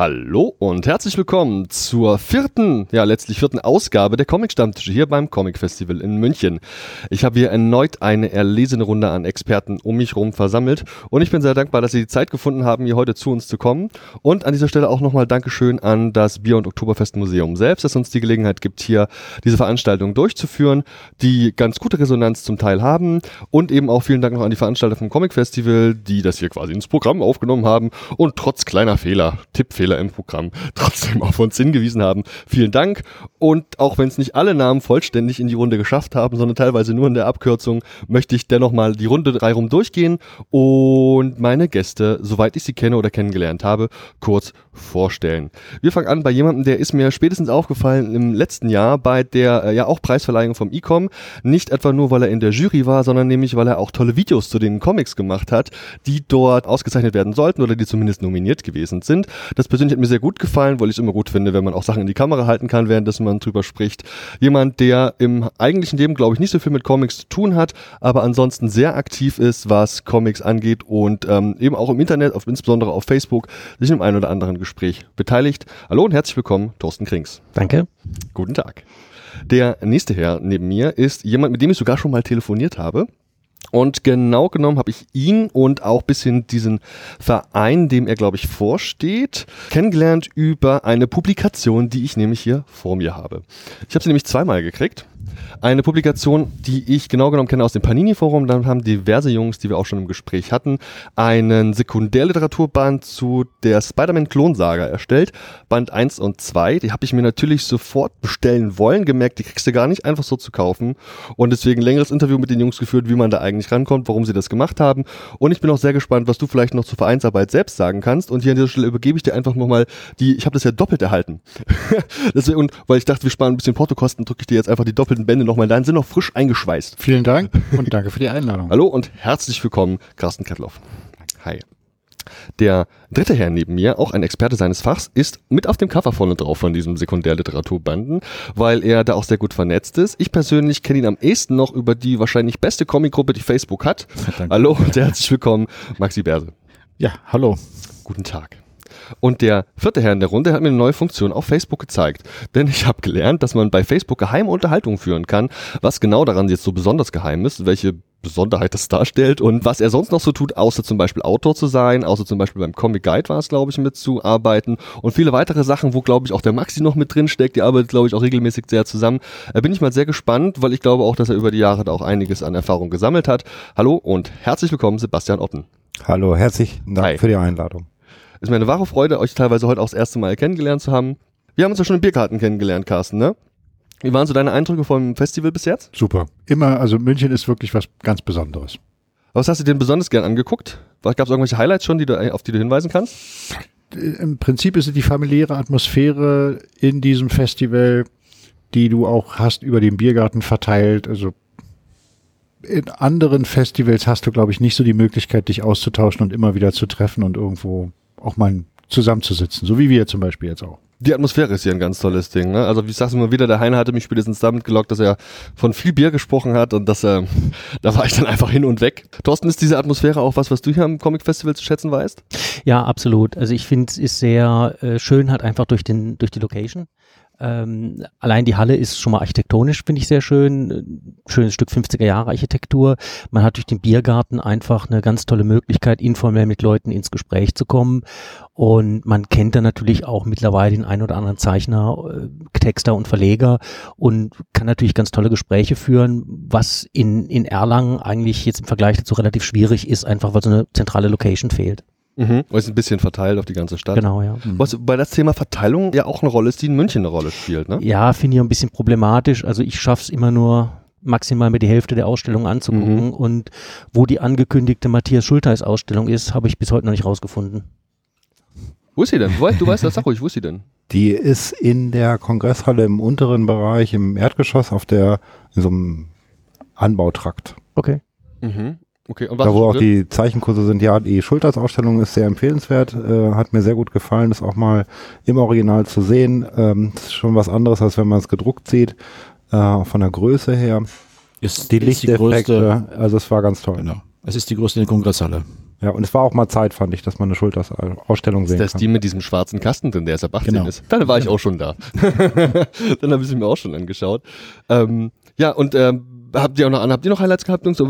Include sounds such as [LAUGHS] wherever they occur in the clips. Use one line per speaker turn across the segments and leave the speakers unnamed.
Hallo und herzlich willkommen zur vierten, ja letztlich vierten Ausgabe der Comic-Stammtische hier beim Comic Festival in München. Ich habe hier erneut eine erlesene Runde an Experten um mich herum versammelt und ich bin sehr dankbar, dass Sie die Zeit gefunden haben, hier heute zu uns zu kommen. Und an dieser Stelle auch nochmal Dankeschön an das Bier- und Oktoberfest-Museum selbst, das uns die Gelegenheit gibt, hier diese Veranstaltung durchzuführen, die ganz gute Resonanz zum Teil haben. Und eben auch vielen Dank noch an die Veranstalter vom Comic Festival, die das hier quasi ins Programm aufgenommen haben und trotz kleiner Fehler, Tippfehler, Fehler im Programm [LAUGHS] trotzdem auf uns hingewiesen haben. Vielen Dank. Und auch wenn es nicht alle Namen vollständig in die Runde geschafft haben, sondern teilweise nur in der Abkürzung, möchte ich dennoch mal die Runde drei rum durchgehen und meine Gäste, soweit ich sie kenne oder kennengelernt habe, kurz vorstellen. Wir fangen an bei jemandem, der ist mir spätestens aufgefallen im letzten Jahr bei der äh, ja auch Preisverleihung vom Ecom. Nicht etwa nur, weil er in der Jury war, sondern nämlich, weil er auch tolle Videos zu den Comics gemacht hat, die dort ausgezeichnet werden sollten oder die zumindest nominiert gewesen sind. Das persönlich hat mir sehr gut gefallen, weil ich es immer gut finde, wenn man auch Sachen in die Kamera halten kann, während man drüber spricht. Jemand, der im eigentlichen Leben, glaube ich, nicht so viel mit Comics zu tun hat, aber ansonsten sehr aktiv ist, was Comics angeht und ähm, eben auch im Internet, auf, insbesondere auf Facebook, sich im einen oder anderen Gespräch beteiligt. Hallo und herzlich willkommen, Thorsten Krings.
Danke.
Guten Tag. Der nächste Herr neben mir ist jemand, mit dem ich sogar schon mal telefoniert habe. Und genau genommen habe ich ihn und auch bisschen diesen Verein, dem er, glaube ich, vorsteht, kennengelernt über eine Publikation, die ich nämlich hier vor mir habe. Ich habe sie nämlich zweimal gekriegt. Eine Publikation, die ich genau genommen kenne aus dem Panini-Forum. Dann haben diverse Jungs, die wir auch schon im Gespräch hatten, einen Sekundärliteraturband zu der Spider-Man-Klonsaga erstellt. Band 1 und 2. Die habe ich mir natürlich sofort bestellen wollen. Gemerkt, die kriegst du gar nicht einfach so zu kaufen. Und deswegen längeres Interview mit den Jungs geführt, wie man da eigentlich rankommt, warum sie das gemacht haben. Und ich bin auch sehr gespannt, was du vielleicht noch zur Vereinsarbeit selbst sagen kannst. Und hier an dieser Stelle übergebe ich dir einfach nochmal die, ich habe das ja doppelt erhalten. [LAUGHS] Und weil ich dachte, wir sparen ein bisschen Portokosten, drücke ich dir jetzt einfach die doppelten Bände nochmal da, sind noch frisch eingeschweißt.
Vielen Dank und danke für die Einladung.
Hallo und herzlich willkommen, Carsten Kettloff. Hi. Der dritte Herr neben mir, auch ein Experte seines Fachs, ist mit auf dem Cover vorne drauf von diesem Sekundärliteraturbanden, weil er da auch sehr gut vernetzt ist. Ich persönlich kenne ihn am ehesten noch über die wahrscheinlich beste Comicgruppe, die Facebook hat. [LAUGHS] Danke. Hallo und herzlich willkommen, Maxi Berse.
Ja, hallo.
Guten Tag. Und der vierte Herr in der Runde hat mir eine neue Funktion auf Facebook gezeigt. Denn ich habe gelernt, dass man bei Facebook geheime Unterhaltungen führen kann. Was genau daran jetzt so besonders geheim ist, welche Besonderheit das darstellt und was er sonst noch so tut, außer zum Beispiel Autor zu sein, außer zum Beispiel beim Comic Guide war es, glaube ich, mitzuarbeiten und viele weitere Sachen, wo, glaube ich, auch der Maxi noch mit drin steckt, die arbeitet, glaube ich, auch regelmäßig sehr zusammen. Da bin ich mal sehr gespannt, weil ich glaube auch, dass er über die Jahre da auch einiges an Erfahrung gesammelt hat. Hallo und herzlich willkommen, Sebastian Otten.
Hallo, herzlich Dank Hi. für die Einladung.
Es ist mir eine wahre Freude, euch teilweise heute auch das erste Mal kennengelernt zu haben. Wir haben uns ja schon im Biergarten kennengelernt, Carsten, ne? Wie waren so deine Eindrücke vom Festival bis jetzt?
Super. Immer, also München ist wirklich was ganz Besonderes.
Was hast du denn besonders gern angeguckt? Gab es irgendwelche Highlights schon, die du, auf die du hinweisen kannst?
Im Prinzip ist es die familiäre Atmosphäre in diesem Festival, die du auch hast über den Biergarten verteilt. Also in anderen Festivals hast du, glaube ich, nicht so die Möglichkeit, dich auszutauschen und immer wieder zu treffen und irgendwo auch mal zusammenzusitzen, so wie wir zum Beispiel jetzt auch.
Die Atmosphäre ist hier ein ganz tolles Ding. Ne? Also wie ich sag's immer wieder, der Heiner hatte mich spätestens damit gelockt, dass er von viel Bier gesprochen hat und dass er, [LAUGHS] da war ich dann einfach hin und weg. Thorsten, ist diese Atmosphäre auch was, was du hier am Comic Festival zu schätzen weißt?
Ja, absolut. Also ich finde, es ist sehr äh, schön halt einfach durch den durch die Location. Ähm, allein die Halle ist schon mal architektonisch, finde ich sehr schön. Schönes Stück 50er Jahre Architektur. Man hat durch den Biergarten einfach eine ganz tolle Möglichkeit, informell mit Leuten ins Gespräch zu kommen. Und man kennt dann natürlich auch mittlerweile den einen oder anderen Zeichner, äh, Texter und Verleger und kann natürlich ganz tolle Gespräche führen, was in, in Erlangen eigentlich jetzt im Vergleich dazu relativ schwierig ist, einfach weil so eine zentrale Location fehlt.
Mhm. Ist ein bisschen verteilt auf die ganze Stadt.
Genau, ja.
Mhm. Was bei das Thema Verteilung ja auch eine Rolle ist, die in München eine Rolle spielt, ne?
Ja, finde ich ein bisschen problematisch. Also ich schaffe es immer nur maximal mit die Hälfte der Ausstellung anzugucken mhm. und wo die angekündigte Matthias Schulteis Ausstellung ist, habe ich bis heute noch nicht rausgefunden.
Wo ist sie denn? Du weißt das, sag ruhig, wo ist sie denn?
Die ist in der Kongresshalle im unteren Bereich, im Erdgeschoss, auf der, in so einem Anbautrakt.
Okay.
Mhm. Okay, und was da wo auch die Zeichenkurse sind, ja, die Schulters-Ausstellung ist sehr empfehlenswert, äh, hat mir sehr gut gefallen, das auch mal im Original zu sehen. Ähm, das ist schon was anderes, als wenn man es gedruckt sieht, äh, von der Größe her.
Ist die Lichteffekte,
also es war ganz toll. Genau.
Es ist die größte in der Kongresshalle.
Ja, und es war auch mal Zeit, fand ich, dass man eine Schulterausstellung sehen
kann. Ist das die mit diesem schwarzen Kasten drin, der erst ab 18 genau. ist? Dann war ich auch schon da. [LAUGHS] Dann habe ich sie mir auch schon angeschaut. Ähm, ja, und ähm, habt ihr auch noch habt ihr noch Highlights gehabt, Jungs? So,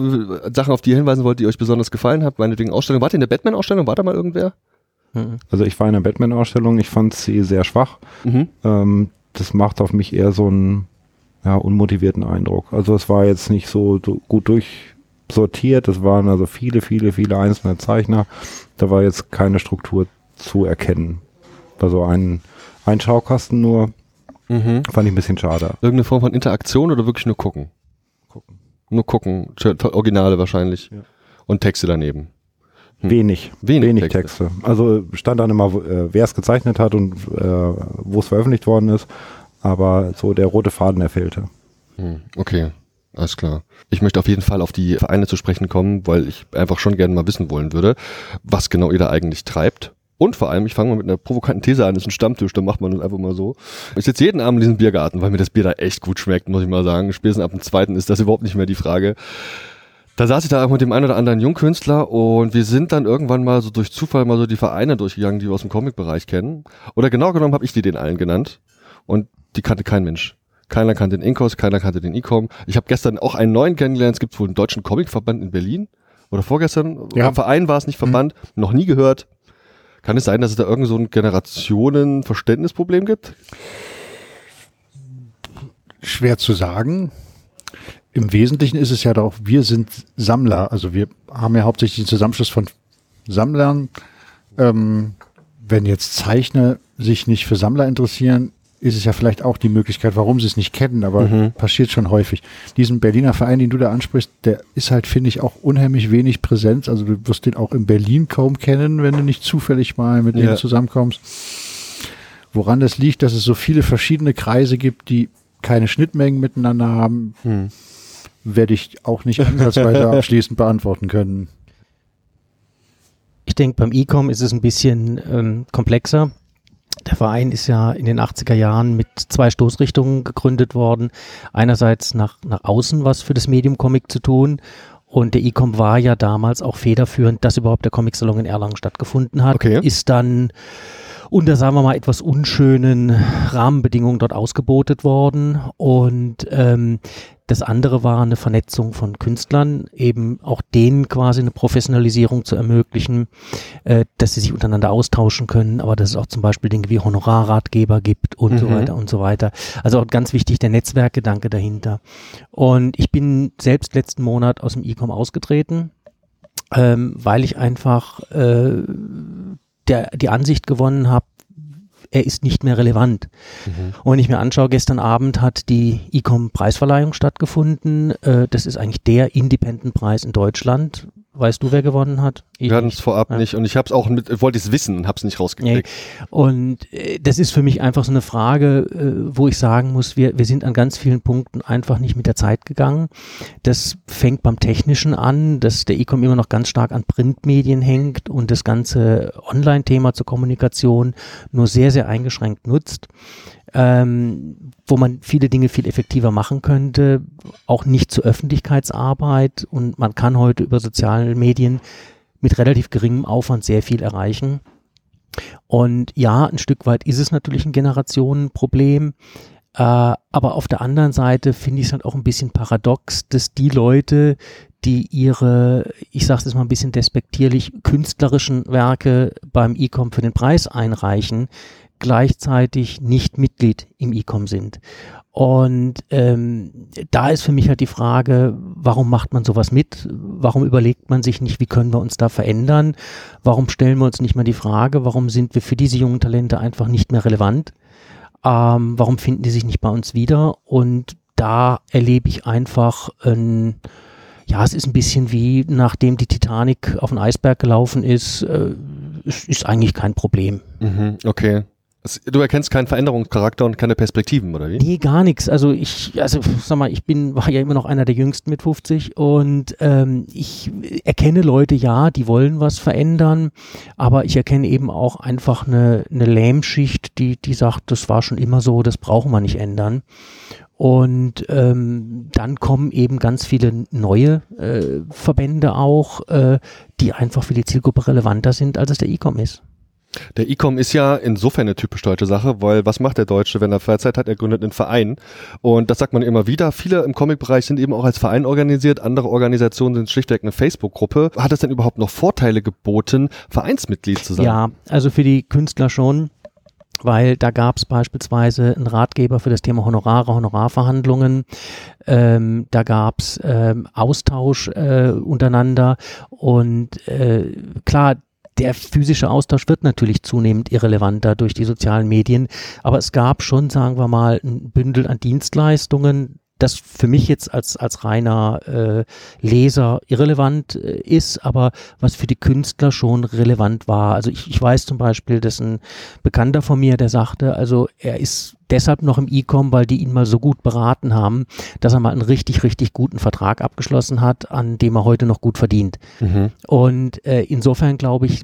Sachen, auf die ihr hinweisen wollt, die euch besonders gefallen hat? Meinetwegen Ausstellung. Wart ihr in der Batman-Ausstellung? War da mal irgendwer?
Mhm. Also ich war in der Batman-Ausstellung, ich fand sie sehr schwach. Mhm. Ähm, das macht auf mich eher so einen ja, unmotivierten Eindruck. Also es war jetzt nicht so, so gut durchsortiert, es waren also viele, viele, viele einzelne Zeichner. Da war jetzt keine Struktur zu erkennen. Also ein, ein Schaukasten nur. Mhm. Fand ich ein bisschen schade.
Irgendeine Form von Interaktion oder wirklich nur gucken? Nur gucken. Originale wahrscheinlich. Ja. Und Texte daneben.
Hm. Wenig, wenig, wenig Texte. Texte. Also stand dann immer, äh, wer es gezeichnet hat und äh, wo es veröffentlicht worden ist, aber so der rote Faden, der fehlte.
Hm, okay, alles klar. Ich möchte auf jeden Fall auf die Vereine zu sprechen kommen, weil ich einfach schon gerne mal wissen wollen würde, was genau ihr da eigentlich treibt. Und vor allem, ich fange mal mit einer provokanten These an, das ist ein Stammtisch, da macht man das einfach mal so. Ich sitze jeden Abend in diesem Biergarten, weil mir das Bier da echt gut schmeckt, muss ich mal sagen. Spätestens ab dem zweiten ist das überhaupt nicht mehr die Frage da saß ich da mit dem einen oder anderen Jungkünstler und wir sind dann irgendwann mal so durch Zufall mal so die Vereine durchgegangen, die wir aus dem Comic-Bereich kennen. Oder genau genommen habe ich die den allen genannt und die kannte kein Mensch. Keiner kannte den Inkos, keiner kannte den Ecom. Ich habe gestern auch einen neuen kennengelernt. Es gibt wohl einen deutschen Comicverband in Berlin. Oder vorgestern. Ja. Verein war es nicht Verband. Mhm. Noch nie gehört. Kann es sein, dass es da irgend so ein Generationenverständnisproblem gibt?
Schwer zu sagen im Wesentlichen ist es ja doch, wir sind Sammler. Also wir haben ja hauptsächlich den Zusammenschluss von Sammlern. Ähm, wenn jetzt Zeichner sich nicht für Sammler interessieren, ist es ja vielleicht auch die Möglichkeit, warum sie es nicht kennen, aber mhm. passiert schon häufig. Diesen Berliner Verein, den du da ansprichst, der ist halt, finde ich, auch unheimlich wenig Präsenz. Also du wirst den auch in Berlin kaum kennen, wenn du nicht zufällig mal mit ja. denen zusammenkommst. Woran das liegt, dass es so viele verschiedene Kreise gibt, die keine Schnittmengen miteinander haben. Mhm werde ich auch nicht ansatzweise [LAUGHS] abschließend beantworten können.
Ich denke, beim E-Com ist es ein bisschen ähm, komplexer. Der Verein ist ja in den 80er Jahren mit zwei Stoßrichtungen gegründet worden. Einerseits nach, nach außen was für das Medium Comic zu tun und der E-Com war ja damals auch federführend, dass überhaupt der Comic-Salon in Erlangen stattgefunden hat. Okay. Ist dann unter, sagen wir mal, etwas unschönen Rahmenbedingungen dort ausgebotet worden. Und ähm, das andere war eine Vernetzung von Künstlern, eben auch denen quasi eine Professionalisierung zu ermöglichen, äh, dass sie sich untereinander austauschen können, aber dass es auch zum Beispiel Dinge wie Honorarratgeber gibt und mhm. so weiter und so weiter. Also auch ganz wichtig der Netzwerkgedanke dahinter. Und ich bin selbst letzten Monat aus dem E-Com ausgetreten, ähm, weil ich einfach äh, der, die Ansicht gewonnen habe, er ist nicht mehr relevant. Mhm. Und wenn ich mir anschaue, gestern Abend hat die ICOM-Preisverleihung stattgefunden. Äh, das ist eigentlich der Independent-Preis in Deutschland. Weißt du, wer gewonnen hat?
Ich Wir hatten es vorab ja. nicht und ich habe es auch mit, wollte es wissen und habe es nicht rausgekriegt.
Nee. Und äh, das ist für mich einfach so eine Frage, äh, wo ich sagen muss, wir, wir sind an ganz vielen Punkten einfach nicht mit der Zeit gegangen. Das fängt beim Technischen an, dass der E-Com immer noch ganz stark an Printmedien hängt und das ganze Online-Thema zur Kommunikation nur sehr, sehr eingeschränkt nutzt ähm, wo man viele Dinge viel effektiver machen könnte, auch nicht zur Öffentlichkeitsarbeit und man kann heute über soziale Medien mit relativ geringem Aufwand sehr viel erreichen. Und ja, ein Stück weit ist es natürlich ein Generationenproblem. Äh, aber auf der anderen Seite finde ich es halt auch ein bisschen paradox, dass die Leute, die ihre, ich sage es mal ein bisschen despektierlich, künstlerischen Werke beim E-Com für den Preis einreichen, gleichzeitig nicht Mitglied im ICOM sind. Und ähm, da ist für mich halt die Frage, warum macht man sowas mit? Warum überlegt man sich nicht, wie können wir uns da verändern? Warum stellen wir uns nicht mal die Frage, warum sind wir für diese jungen Talente einfach nicht mehr relevant? Ähm, warum finden die sich nicht bei uns wieder? Und da erlebe ich einfach ein, ja, es ist ein bisschen wie nachdem die Titanic auf den Eisberg gelaufen ist, äh, es ist eigentlich kein Problem.
Mhm, okay. Du erkennst keinen Veränderungscharakter und keine Perspektiven, oder wie?
Nee, gar nichts. Also ich, also sag mal, ich bin, war ja immer noch einer der Jüngsten mit 50 und ähm, ich erkenne Leute, ja, die wollen was verändern, aber ich erkenne eben auch einfach eine, eine Lähmschicht, die, die sagt, das war schon immer so, das brauchen wir nicht ändern. Und ähm, dann kommen eben ganz viele neue äh, Verbände auch, äh, die einfach für die Zielgruppe relevanter sind, als es der E-Com ist.
Der E-Com ist ja insofern eine typisch deutsche Sache, weil was macht der Deutsche, wenn er Freizeit hat? Er gründet einen Verein. Und das sagt man immer wieder. Viele im Comic-Bereich sind eben auch als Verein organisiert. Andere Organisationen sind schlichtweg eine Facebook-Gruppe. Hat es denn überhaupt noch Vorteile geboten, Vereinsmitglied zu sein?
Ja, also für die Künstler schon weil da gab es beispielsweise einen Ratgeber für das Thema Honorare, Honorarverhandlungen. Ähm, da gab es ähm, Austausch äh, untereinander und äh, klar, der physische Austausch wird natürlich zunehmend irrelevanter durch die sozialen Medien, aber es gab schon, sagen wir mal, ein Bündel an Dienstleistungen, das für mich jetzt als, als reiner äh, Leser irrelevant äh, ist, aber was für die Künstler schon relevant war. Also ich, ich weiß zum Beispiel, dass ein Bekannter von mir, der sagte, also er ist deshalb noch im E-Com, weil die ihn mal so gut beraten haben, dass er mal einen richtig, richtig guten Vertrag abgeschlossen hat, an dem er heute noch gut verdient. Mhm. Und äh, insofern glaube ich,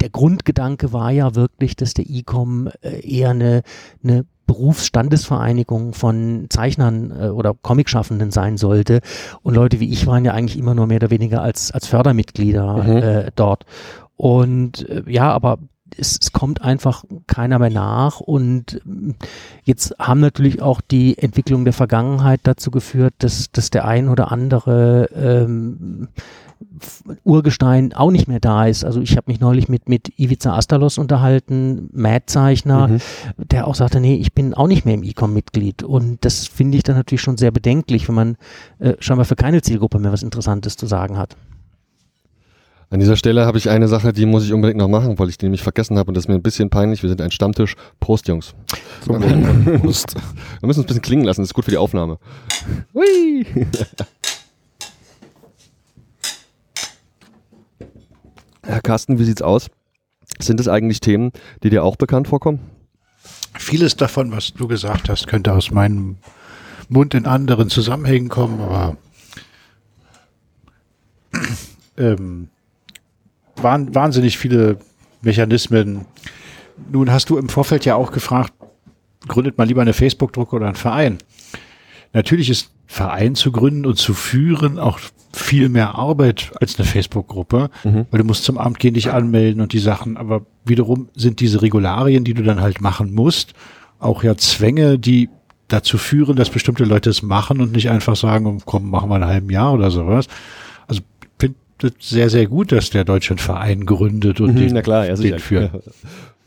der Grundgedanke war ja wirklich, dass der E-Com äh, eher eine, eine Berufsstandesvereinigung von Zeichnern äh, oder Comicschaffenden sein sollte. Und Leute wie ich waren ja eigentlich immer nur mehr oder weniger als, als Fördermitglieder mhm. äh, dort. Und äh, ja, aber es, es kommt einfach keiner mehr nach und äh, jetzt haben natürlich auch die Entwicklung der Vergangenheit dazu geführt, dass, dass der ein oder andere ähm, Urgestein auch nicht mehr da ist. Also ich habe mich neulich mit, mit Ivica Astalos unterhalten, Mad-Zeichner, mhm. der auch sagte, nee, ich bin auch nicht mehr im E-Com-Mitglied. Und das finde ich dann natürlich schon sehr bedenklich, wenn man äh, scheinbar für keine Zielgruppe mehr was Interessantes zu sagen hat.
An dieser Stelle habe ich eine Sache, die muss ich unbedingt noch machen, weil ich die nämlich vergessen habe und das ist mir ein bisschen peinlich. Wir sind ein Stammtisch. Prost, Jungs. Prost. [LAUGHS] Wir müssen uns ein bisschen klingen lassen, das ist gut für die Aufnahme. Hui. [LAUGHS] Herr Carsten, wie sieht's aus? Sind es eigentlich Themen, die dir auch bekannt vorkommen?
Vieles davon, was du gesagt hast, könnte aus meinem Mund in anderen Zusammenhängen kommen, aber [CLEARS THROAT] ähm, waren wahnsinnig viele Mechanismen. Nun hast du im Vorfeld ja auch gefragt, gründet man lieber eine Facebook-Drucke oder einen Verein? Natürlich ist Verein zu gründen und zu führen auch viel mehr Arbeit als eine Facebook-Gruppe, mhm. weil du musst zum Amt gehen, dich anmelden und die Sachen. Aber wiederum sind diese Regularien, die du dann halt machen musst, auch ja Zwänge, die dazu führen, dass bestimmte Leute es machen und nicht einfach sagen, komm, machen wir ein halben Jahr oder sowas. Also finde sehr, sehr gut, dass der Deutsche einen Verein gründet und mhm, den,
klar, ja, den führt. [LAUGHS]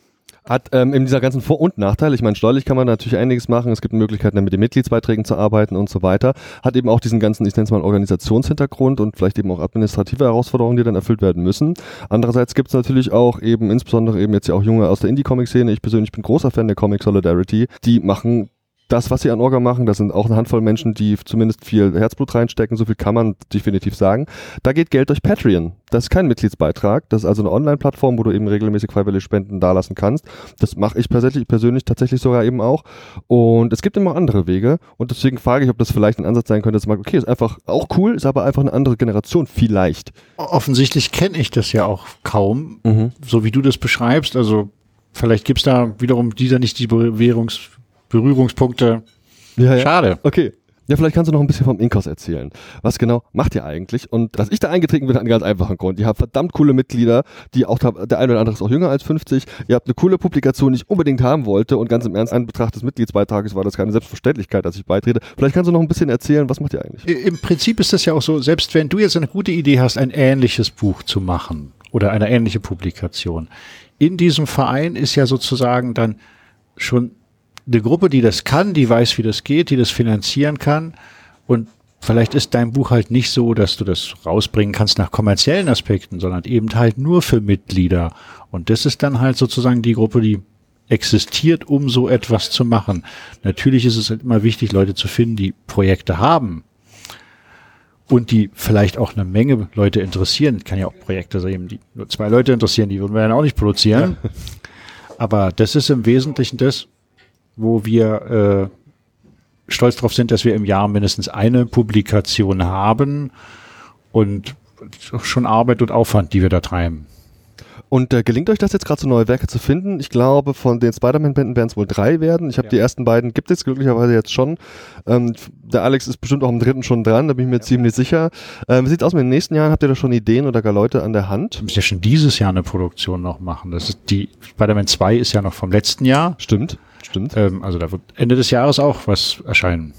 Hat ähm, in dieser ganzen Vor- und Nachteile, ich meine, steuerlich kann man natürlich einiges machen, es gibt Möglichkeiten, mit den Mitgliedsbeiträgen zu arbeiten und so weiter, hat eben auch diesen ganzen, ich nenne es mal Organisationshintergrund und vielleicht eben auch administrative Herausforderungen, die dann erfüllt werden müssen. Andererseits gibt es natürlich auch eben, insbesondere eben jetzt ja auch Junge aus der Indie-Comic-Szene, ich persönlich bin großer Fan der Comic Solidarity, die machen das, was sie an Orga machen, das sind auch eine Handvoll Menschen, die zumindest viel Herzblut reinstecken, so viel kann man definitiv sagen. Da geht Geld durch Patreon. Das ist kein Mitgliedsbeitrag, das ist also eine Online-Plattform, wo du eben regelmäßig freiwillige Spenden dalassen kannst. Das mache ich persönlich, persönlich tatsächlich sogar eben auch. Und es gibt immer andere Wege und deswegen frage ich, ob das vielleicht ein Ansatz sein könnte, dass man, okay, ist einfach auch cool, ist aber einfach eine andere Generation, vielleicht.
Offensichtlich kenne ich das ja auch kaum, mhm. so wie du das beschreibst. Also vielleicht gibt's da wiederum dieser nicht die Bewährungs Berührungspunkte.
Ja, ja. Schade. Okay. Ja, vielleicht kannst du noch ein bisschen vom Inkos erzählen. Was genau macht ihr eigentlich? Und dass ich da eingetreten bin, hat einen ganz einfachen Grund. Ihr habt verdammt coole Mitglieder, die auch, der eine oder andere ist auch jünger als 50. Ihr habt eine coole Publikation, die ich unbedingt haben wollte. Und ganz im Ernst, an Betracht des Mitgliedsbeitrages war das keine Selbstverständlichkeit, dass ich beitrete. Vielleicht kannst du noch ein bisschen erzählen, was macht ihr eigentlich?
Im Prinzip ist das ja auch so, selbst wenn du jetzt eine gute Idee hast, ein ähnliches Buch zu machen oder eine ähnliche Publikation. In diesem Verein ist ja sozusagen dann schon eine Gruppe, die das kann, die weiß, wie das geht, die das finanzieren kann. Und vielleicht ist dein Buch halt nicht so, dass du das rausbringen kannst nach kommerziellen Aspekten, sondern eben halt nur für Mitglieder. Und das ist dann halt sozusagen die Gruppe, die existiert, um so etwas zu machen. Natürlich ist es halt immer wichtig, Leute zu finden, die Projekte haben und die vielleicht auch eine Menge Leute interessieren. Kann ja auch Projekte sein, die nur zwei Leute interessieren, die würden wir dann auch nicht produzieren. Ja. Aber das ist im Wesentlichen das, wo wir äh, stolz darauf sind, dass wir im Jahr mindestens eine Publikation haben und schon Arbeit und Aufwand, die wir da treiben.
Und äh, gelingt euch das jetzt gerade so neue Werke zu finden? Ich glaube, von den Spider-Man-Bänden werden es wohl drei werden. Ich habe ja. die ersten beiden, gibt es glücklicherweise jetzt schon. Ähm, der Alex ist bestimmt auch im dritten schon dran, da bin ich mir ja. ziemlich sicher. Ähm, wie sieht es aus mit den nächsten Jahren? Habt ihr da schon Ideen oder gar Leute an der Hand?
Wir müssen ja schon dieses Jahr eine Produktion noch machen. Das ist die Spider-Man 2 ist ja noch vom letzten Jahr.
Stimmt, stimmt.
Ähm, also da wird Ende des Jahres auch was erscheinen.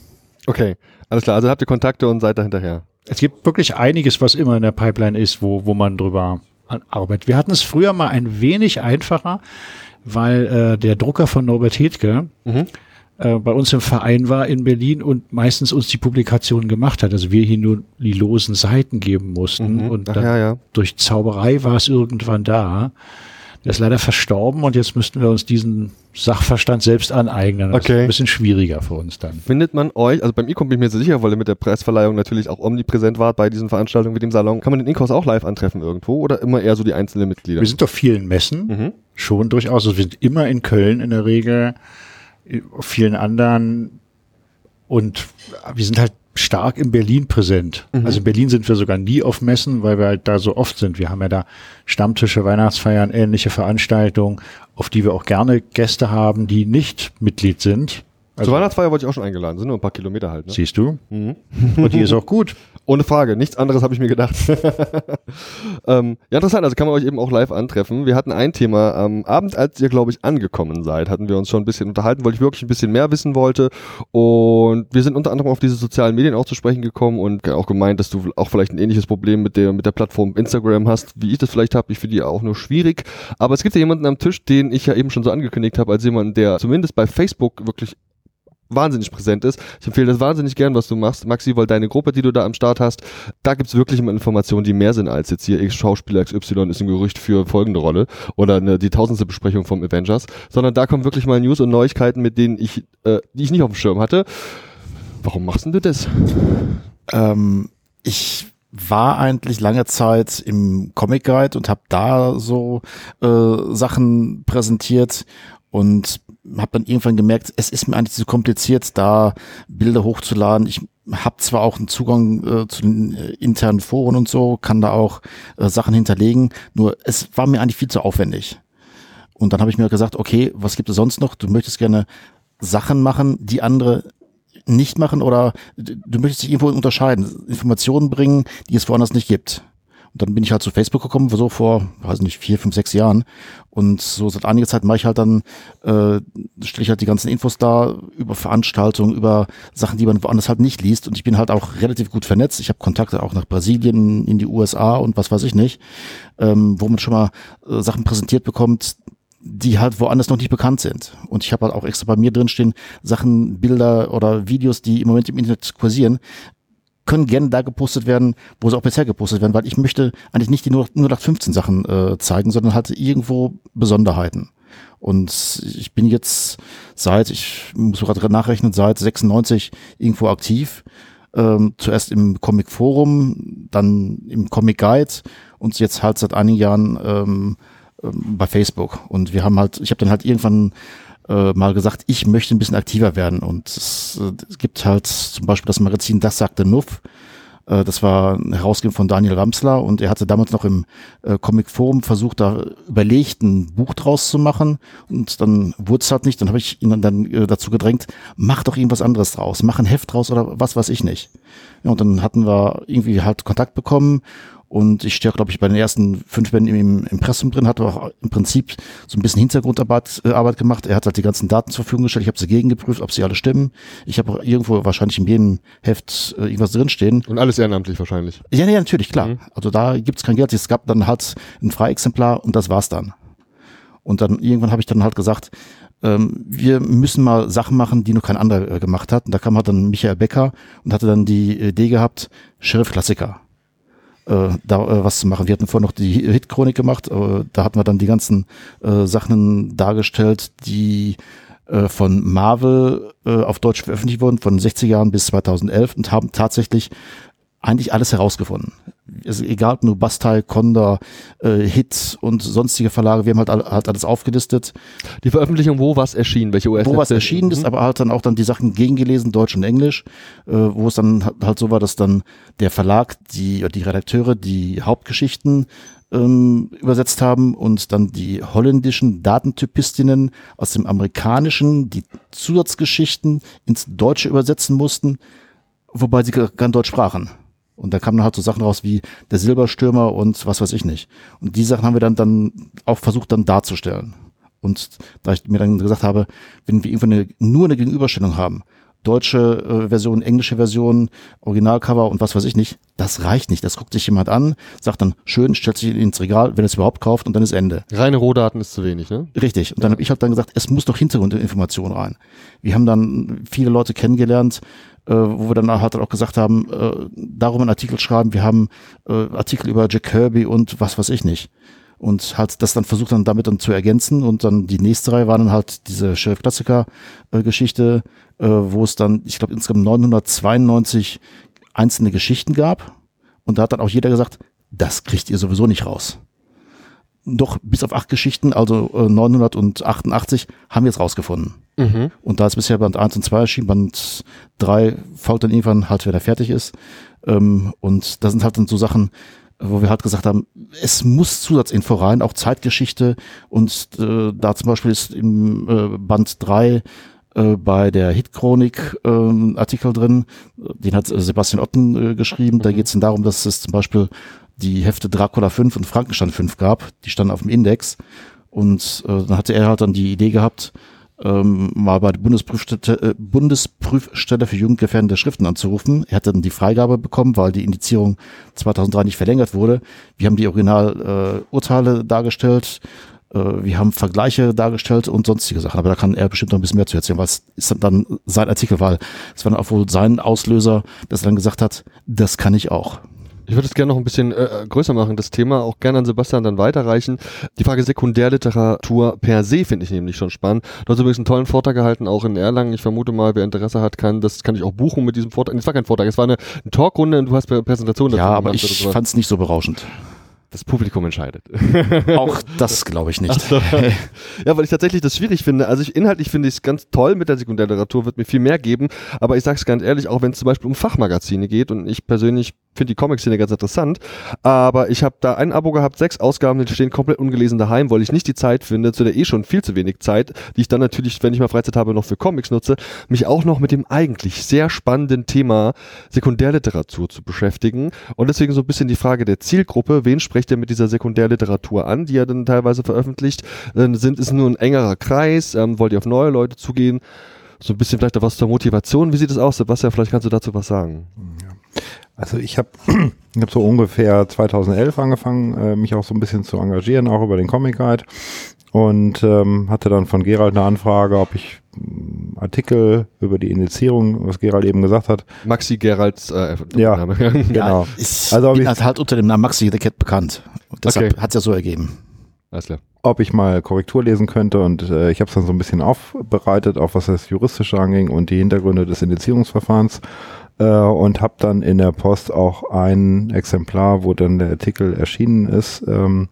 Okay, alles klar. Also habt ihr Kontakte und seid da hinterher.
Es gibt wirklich einiges, was immer in der Pipeline ist, wo, wo man drüber Arbeit. Wir hatten es früher mal ein wenig einfacher, weil äh, der Drucker von Norbert Hedke mhm. äh, bei uns im Verein war in Berlin und meistens uns die Publikation gemacht hat. Also wir hier nur die losen Seiten geben mussten
mhm.
und
Ach, ja, ja.
durch Zauberei war es irgendwann da. Der ist leider verstorben und jetzt müssten wir uns diesen Sachverstand selbst aneignen.
Das okay. ist
ein bisschen schwieriger für uns dann.
Findet man euch, also beim Ecom bin ich mir so sicher, weil ihr mit der Preisverleihung natürlich auch omnipräsent wart bei diesen Veranstaltungen mit dem Salon. Kann man den Inkos auch live antreffen irgendwo oder immer eher so die einzelnen Mitglieder?
Wir sind auf vielen Messen, mhm. schon durchaus. Also wir sind immer in Köln in der Regel, auf vielen anderen und wir sind halt stark in Berlin präsent. Mhm. Also in Berlin sind wir sogar nie auf Messen, weil wir halt da so oft sind. Wir haben ja da Stammtische, Weihnachtsfeiern, ähnliche Veranstaltungen, auf die wir auch gerne Gäste haben, die nicht Mitglied sind.
Also, Zur Weihnachtsfeier wollte ich auch schon eingeladen, sind nur ein paar Kilometer halt. Ne?
Siehst du? Mhm. Und die ist auch gut. [LAUGHS]
Ohne Frage, nichts anderes habe ich mir gedacht. [LAUGHS] ähm, ja, interessant, also kann man euch eben auch live antreffen. Wir hatten ein Thema am Abend, als ihr, glaube ich, angekommen seid, hatten wir uns schon ein bisschen unterhalten, weil ich wirklich ein bisschen mehr wissen wollte. Und wir sind unter anderem auf diese sozialen Medien auch zu sprechen gekommen und auch gemeint, dass du auch vielleicht ein ähnliches Problem mit der, mit der Plattform Instagram hast, wie ich das vielleicht habe. Ich finde die auch nur schwierig. Aber es gibt ja jemanden am Tisch, den ich ja eben schon so angekündigt habe, als jemand, der zumindest bei Facebook wirklich wahnsinnig präsent ist. Ich empfehle das wahnsinnig gern, was du machst, Maxi, weil deine Gruppe, die du da am Start hast, da gibt's wirklich immer Informationen, die mehr sind als jetzt hier X Schauspieler XY ist ein Gerücht für folgende Rolle oder eine, die tausendste Besprechung vom Avengers, sondern da kommen wirklich mal News und Neuigkeiten, mit denen ich, äh, die ich nicht auf dem Schirm hatte. Warum machst denn du das?
Ähm, ich war eigentlich lange Zeit im Comic Guide und habe da so äh, Sachen präsentiert und habe dann irgendwann gemerkt, es ist mir eigentlich zu kompliziert, da Bilder hochzuladen. Ich habe zwar auch einen Zugang äh, zu den äh, internen Foren und so, kann da auch äh, Sachen hinterlegen, nur es war mir eigentlich viel zu aufwendig. Und dann habe ich mir gesagt, okay, was gibt es sonst noch? Du möchtest gerne Sachen machen, die andere nicht machen oder du möchtest dich irgendwo unterscheiden, Informationen bringen, die es woanders nicht gibt. Und dann bin ich halt zu Facebook gekommen, so vor, weiß nicht, vier, fünf, sechs Jahren. Und so seit einiger Zeit mache ich halt dann, äh, stelle ich halt die ganzen Infos da über Veranstaltungen, über Sachen, die man woanders halt nicht liest. Und ich bin halt auch relativ gut vernetzt. Ich habe Kontakte auch nach Brasilien, in die USA und was weiß ich nicht, ähm, wo man schon mal äh, Sachen präsentiert bekommt, die halt woanders noch nicht bekannt sind. Und ich habe halt auch extra bei mir drin stehen Sachen, Bilder oder Videos, die im Moment im Internet kursieren, können gerne da gepostet werden, wo sie auch bisher gepostet werden, weil ich möchte eigentlich nicht die nur, nur nach 15 Sachen äh, zeigen, sondern halt irgendwo Besonderheiten. Und ich bin jetzt seit, ich muss gerade nachrechnen, seit 96 irgendwo aktiv. Ähm, zuerst im Comic Forum, dann im Comic Guide und jetzt halt seit einigen Jahren ähm, ähm, bei Facebook. Und wir haben halt, ich habe dann halt irgendwann äh, mal gesagt, ich möchte ein bisschen aktiver werden. Und es, äh, es gibt halt zum Beispiel das Magazin Das sagte Nuff. Äh, das war ein Herausgeber von Daniel Ramsler und er hatte damals noch im äh, Comic Forum versucht, da überlegt, ein Buch draus zu machen und dann wurde es halt nicht. Dann habe ich ihn dann äh, dazu gedrängt, mach doch irgendwas anderes draus, mach ein Heft draus oder was weiß ich nicht. Ja, und dann hatten wir irgendwie halt Kontakt bekommen und ich stehe, glaube ich, bei den ersten fünf Bänden im Impressum drin, hat auch im Prinzip so ein bisschen Hintergrundarbeit äh, Arbeit gemacht. Er hat halt die ganzen Daten zur Verfügung gestellt. Ich habe sie gegengeprüft, ob sie alle stimmen. Ich habe irgendwo wahrscheinlich in jedem Heft äh, irgendwas drinstehen.
Und alles ehrenamtlich wahrscheinlich.
Ja, ja, natürlich, klar. Mhm. Also da gibt's kein Geld. Es gab dann halt ein Freiexemplar und das war's dann. Und dann irgendwann habe ich dann halt gesagt, ähm, wir müssen mal Sachen machen, die noch kein anderer äh, gemacht hat. Und da kam halt dann Michael Becker und hatte dann die Idee gehabt, Sheriff-Klassiker äh, da äh, was zu machen. Wir hatten vorher noch die Hit-Chronik gemacht, äh, da hatten wir dann die ganzen äh, Sachen dargestellt, die äh, von Marvel äh, auf Deutsch veröffentlicht wurden, von 60 Jahren bis 2011 und haben tatsächlich eigentlich alles herausgefunden. Also egal nur Bastei, Conda, äh, Hit und sonstige Verlage, wir haben halt, halt alles aufgelistet.
Die Veröffentlichung, wo was erschienen, welche
US? Wo was erschienen mhm. ist, aber halt dann auch dann die Sachen gegengelesen, Deutsch und Englisch, äh, wo es dann halt so war, dass dann der Verlag, die, die Redakteure, die Hauptgeschichten ähm, übersetzt haben und dann die holländischen Datentypistinnen aus dem amerikanischen die Zusatzgeschichten ins Deutsche übersetzen mussten, wobei sie kein Deutsch sprachen. Und da kamen dann halt so Sachen raus wie der Silberstürmer und was weiß ich nicht. Und die Sachen haben wir dann, dann auch versucht dann darzustellen. Und da ich mir dann gesagt habe, wenn wir irgendwann eine, nur eine Gegenüberstellung haben, deutsche äh, Version, englische Version, Originalcover und was weiß ich nicht, das reicht nicht. Das guckt sich jemand an, sagt dann, schön, stellt sich ins Regal, wenn es überhaupt kauft und dann ist Ende.
Reine Rohdaten ist zu wenig, ne?
Richtig. Und ja. dann habe ich halt dann gesagt, es muss doch Hintergrundinformation rein. Wir haben dann viele Leute kennengelernt, äh, wo wir dann halt auch gesagt haben, äh, darum einen Artikel schreiben. Wir haben äh, Artikel über Jack Kirby und was weiß ich nicht. Und halt das dann versucht dann damit dann zu ergänzen. Und dann die nächste Reihe war dann halt diese Sheriff Klassiker äh, Geschichte, äh, wo es dann, ich glaube, insgesamt 992 einzelne Geschichten gab. Und da hat dann auch jeder gesagt, das kriegt ihr sowieso nicht raus. Doch bis auf acht Geschichten, also äh, 988, haben wir es rausgefunden. Mhm. Und da ist bisher Band 1 und 2 erschienen, Band 3 folgt dann irgendwann halt, wenn er fertig ist. Ähm, und da sind halt dann so Sachen, wo wir halt gesagt haben, es muss Zusatzinfo rein, auch Zeitgeschichte. Und äh, da zum Beispiel ist im äh, Band 3 äh, bei der Hitchronik äh, Artikel drin, den hat Sebastian Otten äh, geschrieben. Mhm. Da geht es dann darum, dass es zum Beispiel die Hefte Dracula 5 und Frankenstein 5 gab. Die standen auf dem Index. Und äh, dann hatte er halt dann die Idee gehabt, ähm, mal bei der Bundesprüfstelle, äh, Bundesprüfstelle für jugendgefährdende Schriften anzurufen. Er hat dann die Freigabe bekommen, weil die Indizierung 2003 nicht verlängert wurde. Wir haben die Originalurteile äh, dargestellt, äh, wir haben Vergleiche dargestellt und sonstige Sachen. Aber da kann er bestimmt noch ein bisschen mehr zu erzählen, weil es ist dann sein Artikel, weil es war dann auch wohl sein Auslöser, dass er dann gesagt hat, das kann ich auch.
Ich würde es gerne noch ein bisschen äh, größer machen, das Thema, auch gerne an Sebastian dann weiterreichen. Die Frage Sekundärliteratur per se finde ich nämlich schon spannend. Du hast übrigens einen tollen Vortrag gehalten, auch in Erlangen. Ich vermute mal, wer Interesse hat, kann, das kann ich auch buchen mit diesem Vortrag. Es war kein Vortrag, es war eine, eine Talkrunde und du hast Präsentationen
dazu Ja, aber ich fand es nicht so berauschend
das Publikum entscheidet.
Auch das glaube ich nicht. So. [LAUGHS]
Ja, weil ich tatsächlich das schwierig finde. Also ich, inhaltlich finde ich es ganz toll mit der Sekundärliteratur, wird mir viel mehr geben. Aber ich sage es ganz ehrlich, auch wenn es zum Beispiel um Fachmagazine geht und ich persönlich finde die Comic-Szene ganz interessant. Aber ich habe da ein Abo gehabt, sechs Ausgaben, die stehen komplett ungelesen daheim, weil ich nicht die Zeit finde, zu der eh schon viel zu wenig Zeit, die ich dann natürlich, wenn ich mal Freizeit habe, noch für Comics nutze, mich auch noch mit dem eigentlich sehr spannenden Thema Sekundärliteratur zu beschäftigen. Und deswegen so ein bisschen die Frage der Zielgruppe, wen sprecht ihr mit dieser Sekundärliteratur an, die ihr dann teilweise veröffentlicht? Äh, sind es nur ein engerer Kreis? Ähm, wollt ihr auf neue Leute zugehen? So ein bisschen vielleicht auch was zur Motivation. Wie sieht es aus, Sebastian? Vielleicht kannst du dazu was sagen.
Ja. Also ich habe [CLEARS THROAT] ich hab so ungefähr 2011 angefangen, äh, mich auch so ein bisschen zu engagieren, auch über den Comic Guide und ähm, hatte dann von Gerald eine Anfrage, ob ich ähm, Artikel über die Indizierung, was Gerald eben gesagt hat.
Maxi Geralds äh,
ja, [LAUGHS] Name. genau.
Ja, ist also bin halt unter dem Namen Maxi the Cat bekannt. Und deshalb okay. hat es ja so ergeben.
Alles klar. Ob ich mal Korrektur lesen könnte und äh, ich habe es dann so ein bisschen aufbereitet, auch was das Juristische anging und die Hintergründe des Indizierungsverfahrens äh, und habe dann in der Post auch ein Exemplar, wo dann der Artikel erschienen ist, ähm,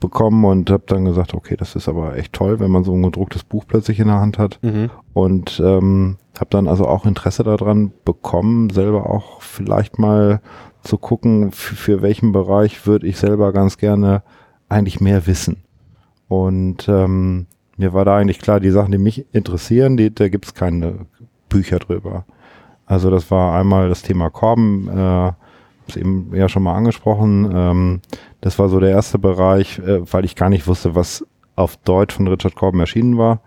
bekommen und habe dann gesagt, okay, das ist aber echt toll, wenn man so ein gedrucktes Buch plötzlich in der Hand hat. Mhm. Und ähm, habe dann also auch Interesse daran bekommen, selber auch vielleicht mal zu gucken, für welchen Bereich würde ich selber ganz gerne eigentlich mehr wissen. Und ähm, mir war da eigentlich klar, die Sachen, die mich interessieren, die, da gibt's keine Bücher drüber. Also das war einmal das Thema Korben, äh, eben ja schon mal angesprochen. Ähm, das war so der erste Bereich, äh, weil ich gar nicht wusste, was auf Deutsch von Richard Korben erschienen war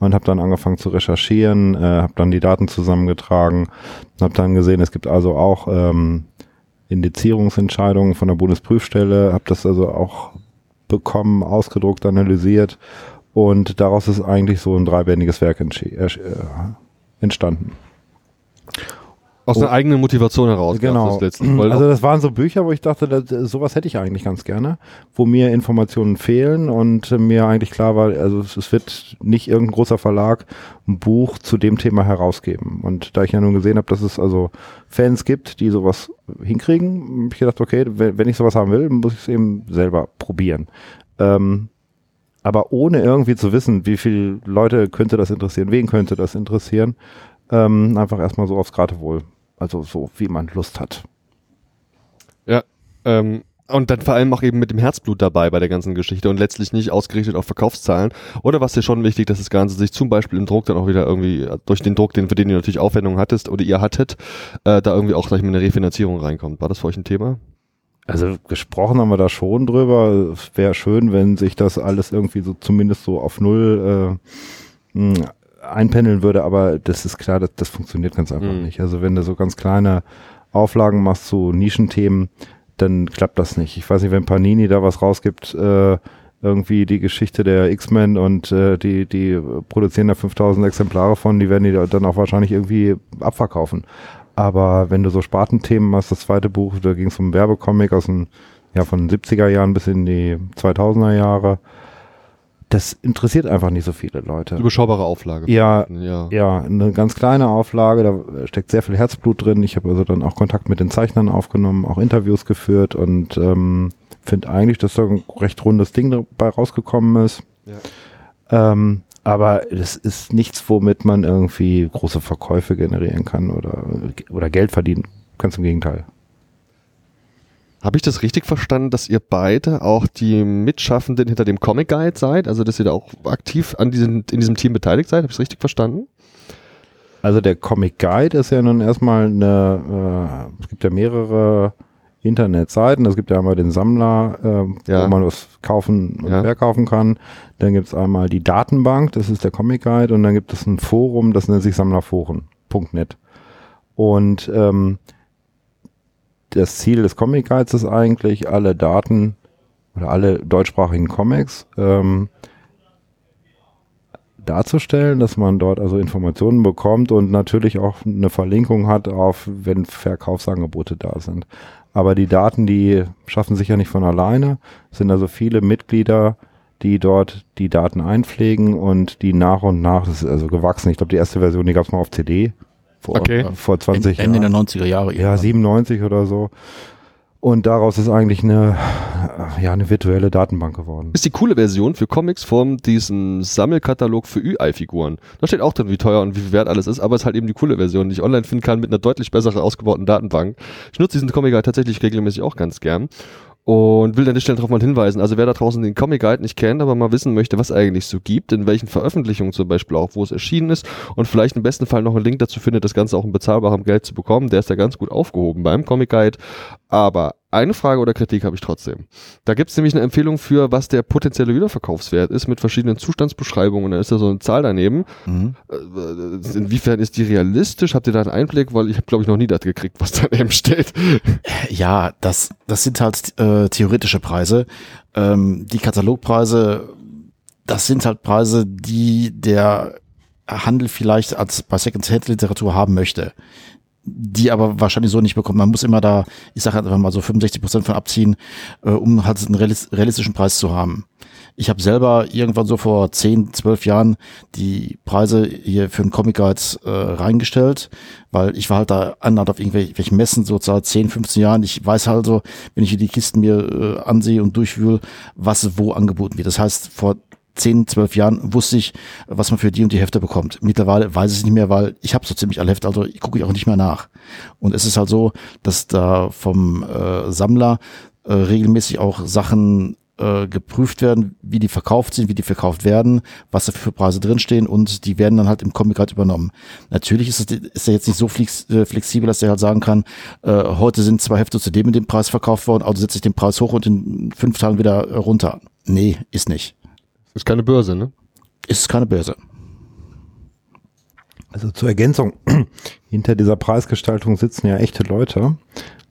und habe dann angefangen zu recherchieren, äh, habe dann die Daten zusammengetragen und habe dann gesehen, es gibt also auch ähm, Indizierungsentscheidungen von der Bundesprüfstelle, habe das also auch bekommen, ausgedruckt, analysiert und daraus ist eigentlich so ein dreibändiges Werk äh, entstanden.
Aus einer eigenen Motivation heraus.
Genau. Das also das waren so Bücher, wo ich dachte, das, sowas hätte ich eigentlich ganz gerne, wo mir Informationen fehlen und mir eigentlich klar war, also es wird nicht irgendein großer Verlag ein Buch zu dem Thema herausgeben. Und da ich ja nun gesehen habe, dass es also Fans gibt, die sowas hinkriegen, habe ich gedacht, okay, wenn ich sowas haben will, muss ich es eben selber probieren. Ähm, aber ohne irgendwie zu wissen, wie viele Leute könnte das interessieren, wen könnte das interessieren, ähm, einfach erstmal so aufs Geratewohl. Also so, wie man Lust hat.
Ja, ähm, und dann vor allem auch eben mit dem Herzblut dabei bei der ganzen Geschichte und letztlich nicht ausgerichtet auf Verkaufszahlen. Oder was dir schon wichtig, dass das Ganze sich zum Beispiel im Druck dann auch wieder irgendwie, äh, durch den Druck, den, für den du natürlich Aufwendungen hattest oder ihr hattet, äh, da irgendwie auch gleich mit einer Refinanzierung reinkommt. War das für euch ein Thema?
Also gesprochen haben wir da schon drüber. Es wäre schön, wenn sich das alles irgendwie so zumindest so auf null äh, hm, einpendeln würde, aber das ist klar, das, das funktioniert ganz einfach mhm. nicht. Also wenn du so ganz kleine Auflagen machst zu Nischenthemen, dann klappt das nicht. Ich weiß nicht, wenn Panini da was rausgibt, äh, irgendwie die Geschichte der X-Men und äh, die, die produzieren da 5000 Exemplare von, die werden die dann auch wahrscheinlich irgendwie abverkaufen. Aber wenn du so Spartenthemen hast, das zweite Buch, da ging es um Werbecomic aus den, ja, von den 70er Jahren bis in die 2000er Jahre, das interessiert einfach nicht so viele Leute.
Überschaubare Auflage.
Ja, ja, ja, eine ganz kleine Auflage, da steckt sehr viel Herzblut drin. Ich habe also dann auch Kontakt mit den Zeichnern aufgenommen, auch Interviews geführt und ähm, finde eigentlich, dass da ein recht rundes Ding dabei rausgekommen ist. Ja. Ähm, aber das ist nichts, womit man irgendwie große Verkäufe generieren kann oder, oder Geld verdienen. Ganz im Gegenteil.
Habe ich das richtig verstanden, dass ihr beide auch die Mitschaffenden hinter dem Comic Guide seid? Also, dass ihr da auch aktiv an diesem, in diesem Team beteiligt seid? Habe ich es richtig verstanden?
Also, der Comic Guide ist ja nun erstmal eine, äh, es gibt ja mehrere Internetseiten. Es gibt ja einmal den Sammler, äh, ja. wo man was kaufen und ja. verkaufen kann. Dann gibt es einmal die Datenbank, das ist der Comic Guide. Und dann gibt es ein Forum, das nennt sich Sammlerforen.net. Und ähm, das Ziel des Comic Guides ist eigentlich, alle Daten oder alle deutschsprachigen Comics ähm, darzustellen, dass man dort also Informationen bekommt und natürlich auch eine Verlinkung hat auf, wenn Verkaufsangebote da sind. Aber die Daten, die schaffen sich ja nicht von alleine. Es sind also viele Mitglieder, die dort die Daten einpflegen und die nach und nach, das ist also gewachsen. Ich glaube, die erste Version, die gab es mal auf CD vor, okay. vor 20
Jahren. Ende der 90er Jahre.
Ja, 97 oder so. Und daraus ist eigentlich eine, ja, eine virtuelle Datenbank geworden.
Ist die coole Version für Comics von diesem Sammelkatalog für UI-Figuren. Da steht auch drin, wie teuer und wie viel wert alles ist, aber es ist halt eben die coole Version, die ich online finden kann mit einer deutlich besseren ausgebauten Datenbank. Ich nutze diesen Comic halt tatsächlich regelmäßig auch ganz gern. Und will an der Stelle darauf mal hinweisen, also wer da draußen den Comic Guide nicht kennt, aber mal wissen möchte, was eigentlich so gibt, in welchen Veröffentlichungen zum Beispiel auch, wo es erschienen ist und vielleicht im besten Fall noch einen Link dazu findet, das Ganze auch in bezahlbarem Geld zu bekommen, der ist ja ganz gut aufgehoben beim Comic Guide. Aber eine Frage oder Kritik habe ich trotzdem. Da gibt es nämlich eine Empfehlung für, was der potenzielle Wiederverkaufswert ist mit verschiedenen Zustandsbeschreibungen. Da ist da so eine Zahl daneben. Mhm. Äh, inwiefern ist die realistisch? Habt ihr da einen Einblick? Weil ich habe, glaube ich, noch nie das gekriegt, was [LAUGHS] daneben steht.
Ja, das, das sind halt äh, theoretische Preise. Ähm, die Katalogpreise, das sind halt Preise, die der Handel vielleicht als bei Second-Hand-Literatur haben möchte die aber wahrscheinlich so nicht bekommt. Man muss immer da, ich sage einfach mal so 65 Prozent von abziehen, äh, um halt einen realistischen Preis zu haben. Ich habe selber irgendwann so vor 10, 12 Jahren die Preise hier für den Comic Guides äh, reingestellt, weil ich war halt da andauernd auf irgendwelchen Messen, so seit 10, 15 Jahren. Ich weiß halt so, wenn ich hier die Kisten mir äh, ansehe und durchwühle, was wo angeboten wird. Das heißt, vor 10, 12 Jahren wusste ich, was man für die und die Hefte bekommt. Mittlerweile weiß ich es nicht mehr, weil ich habe so ziemlich alle Hefte, also gucke ich auch nicht mehr nach. Und es ist halt so, dass da vom äh, Sammler äh, regelmäßig auch Sachen äh, geprüft werden, wie die verkauft sind, wie die verkauft werden, was da für Preise drinstehen und die werden dann halt im Comic halt übernommen. Natürlich ist, es, ist er jetzt nicht so flex, äh, flexibel, dass er halt sagen kann, äh, heute sind zwei Hefte zu dem und dem Preis verkauft worden, also setze ich den Preis hoch und in fünf Tagen wieder äh, runter. Nee, ist nicht.
Ist keine Börse, ne?
Ist keine Börse.
Also zur Ergänzung, [CLEARS THROAT] hinter dieser Preisgestaltung sitzen ja echte Leute,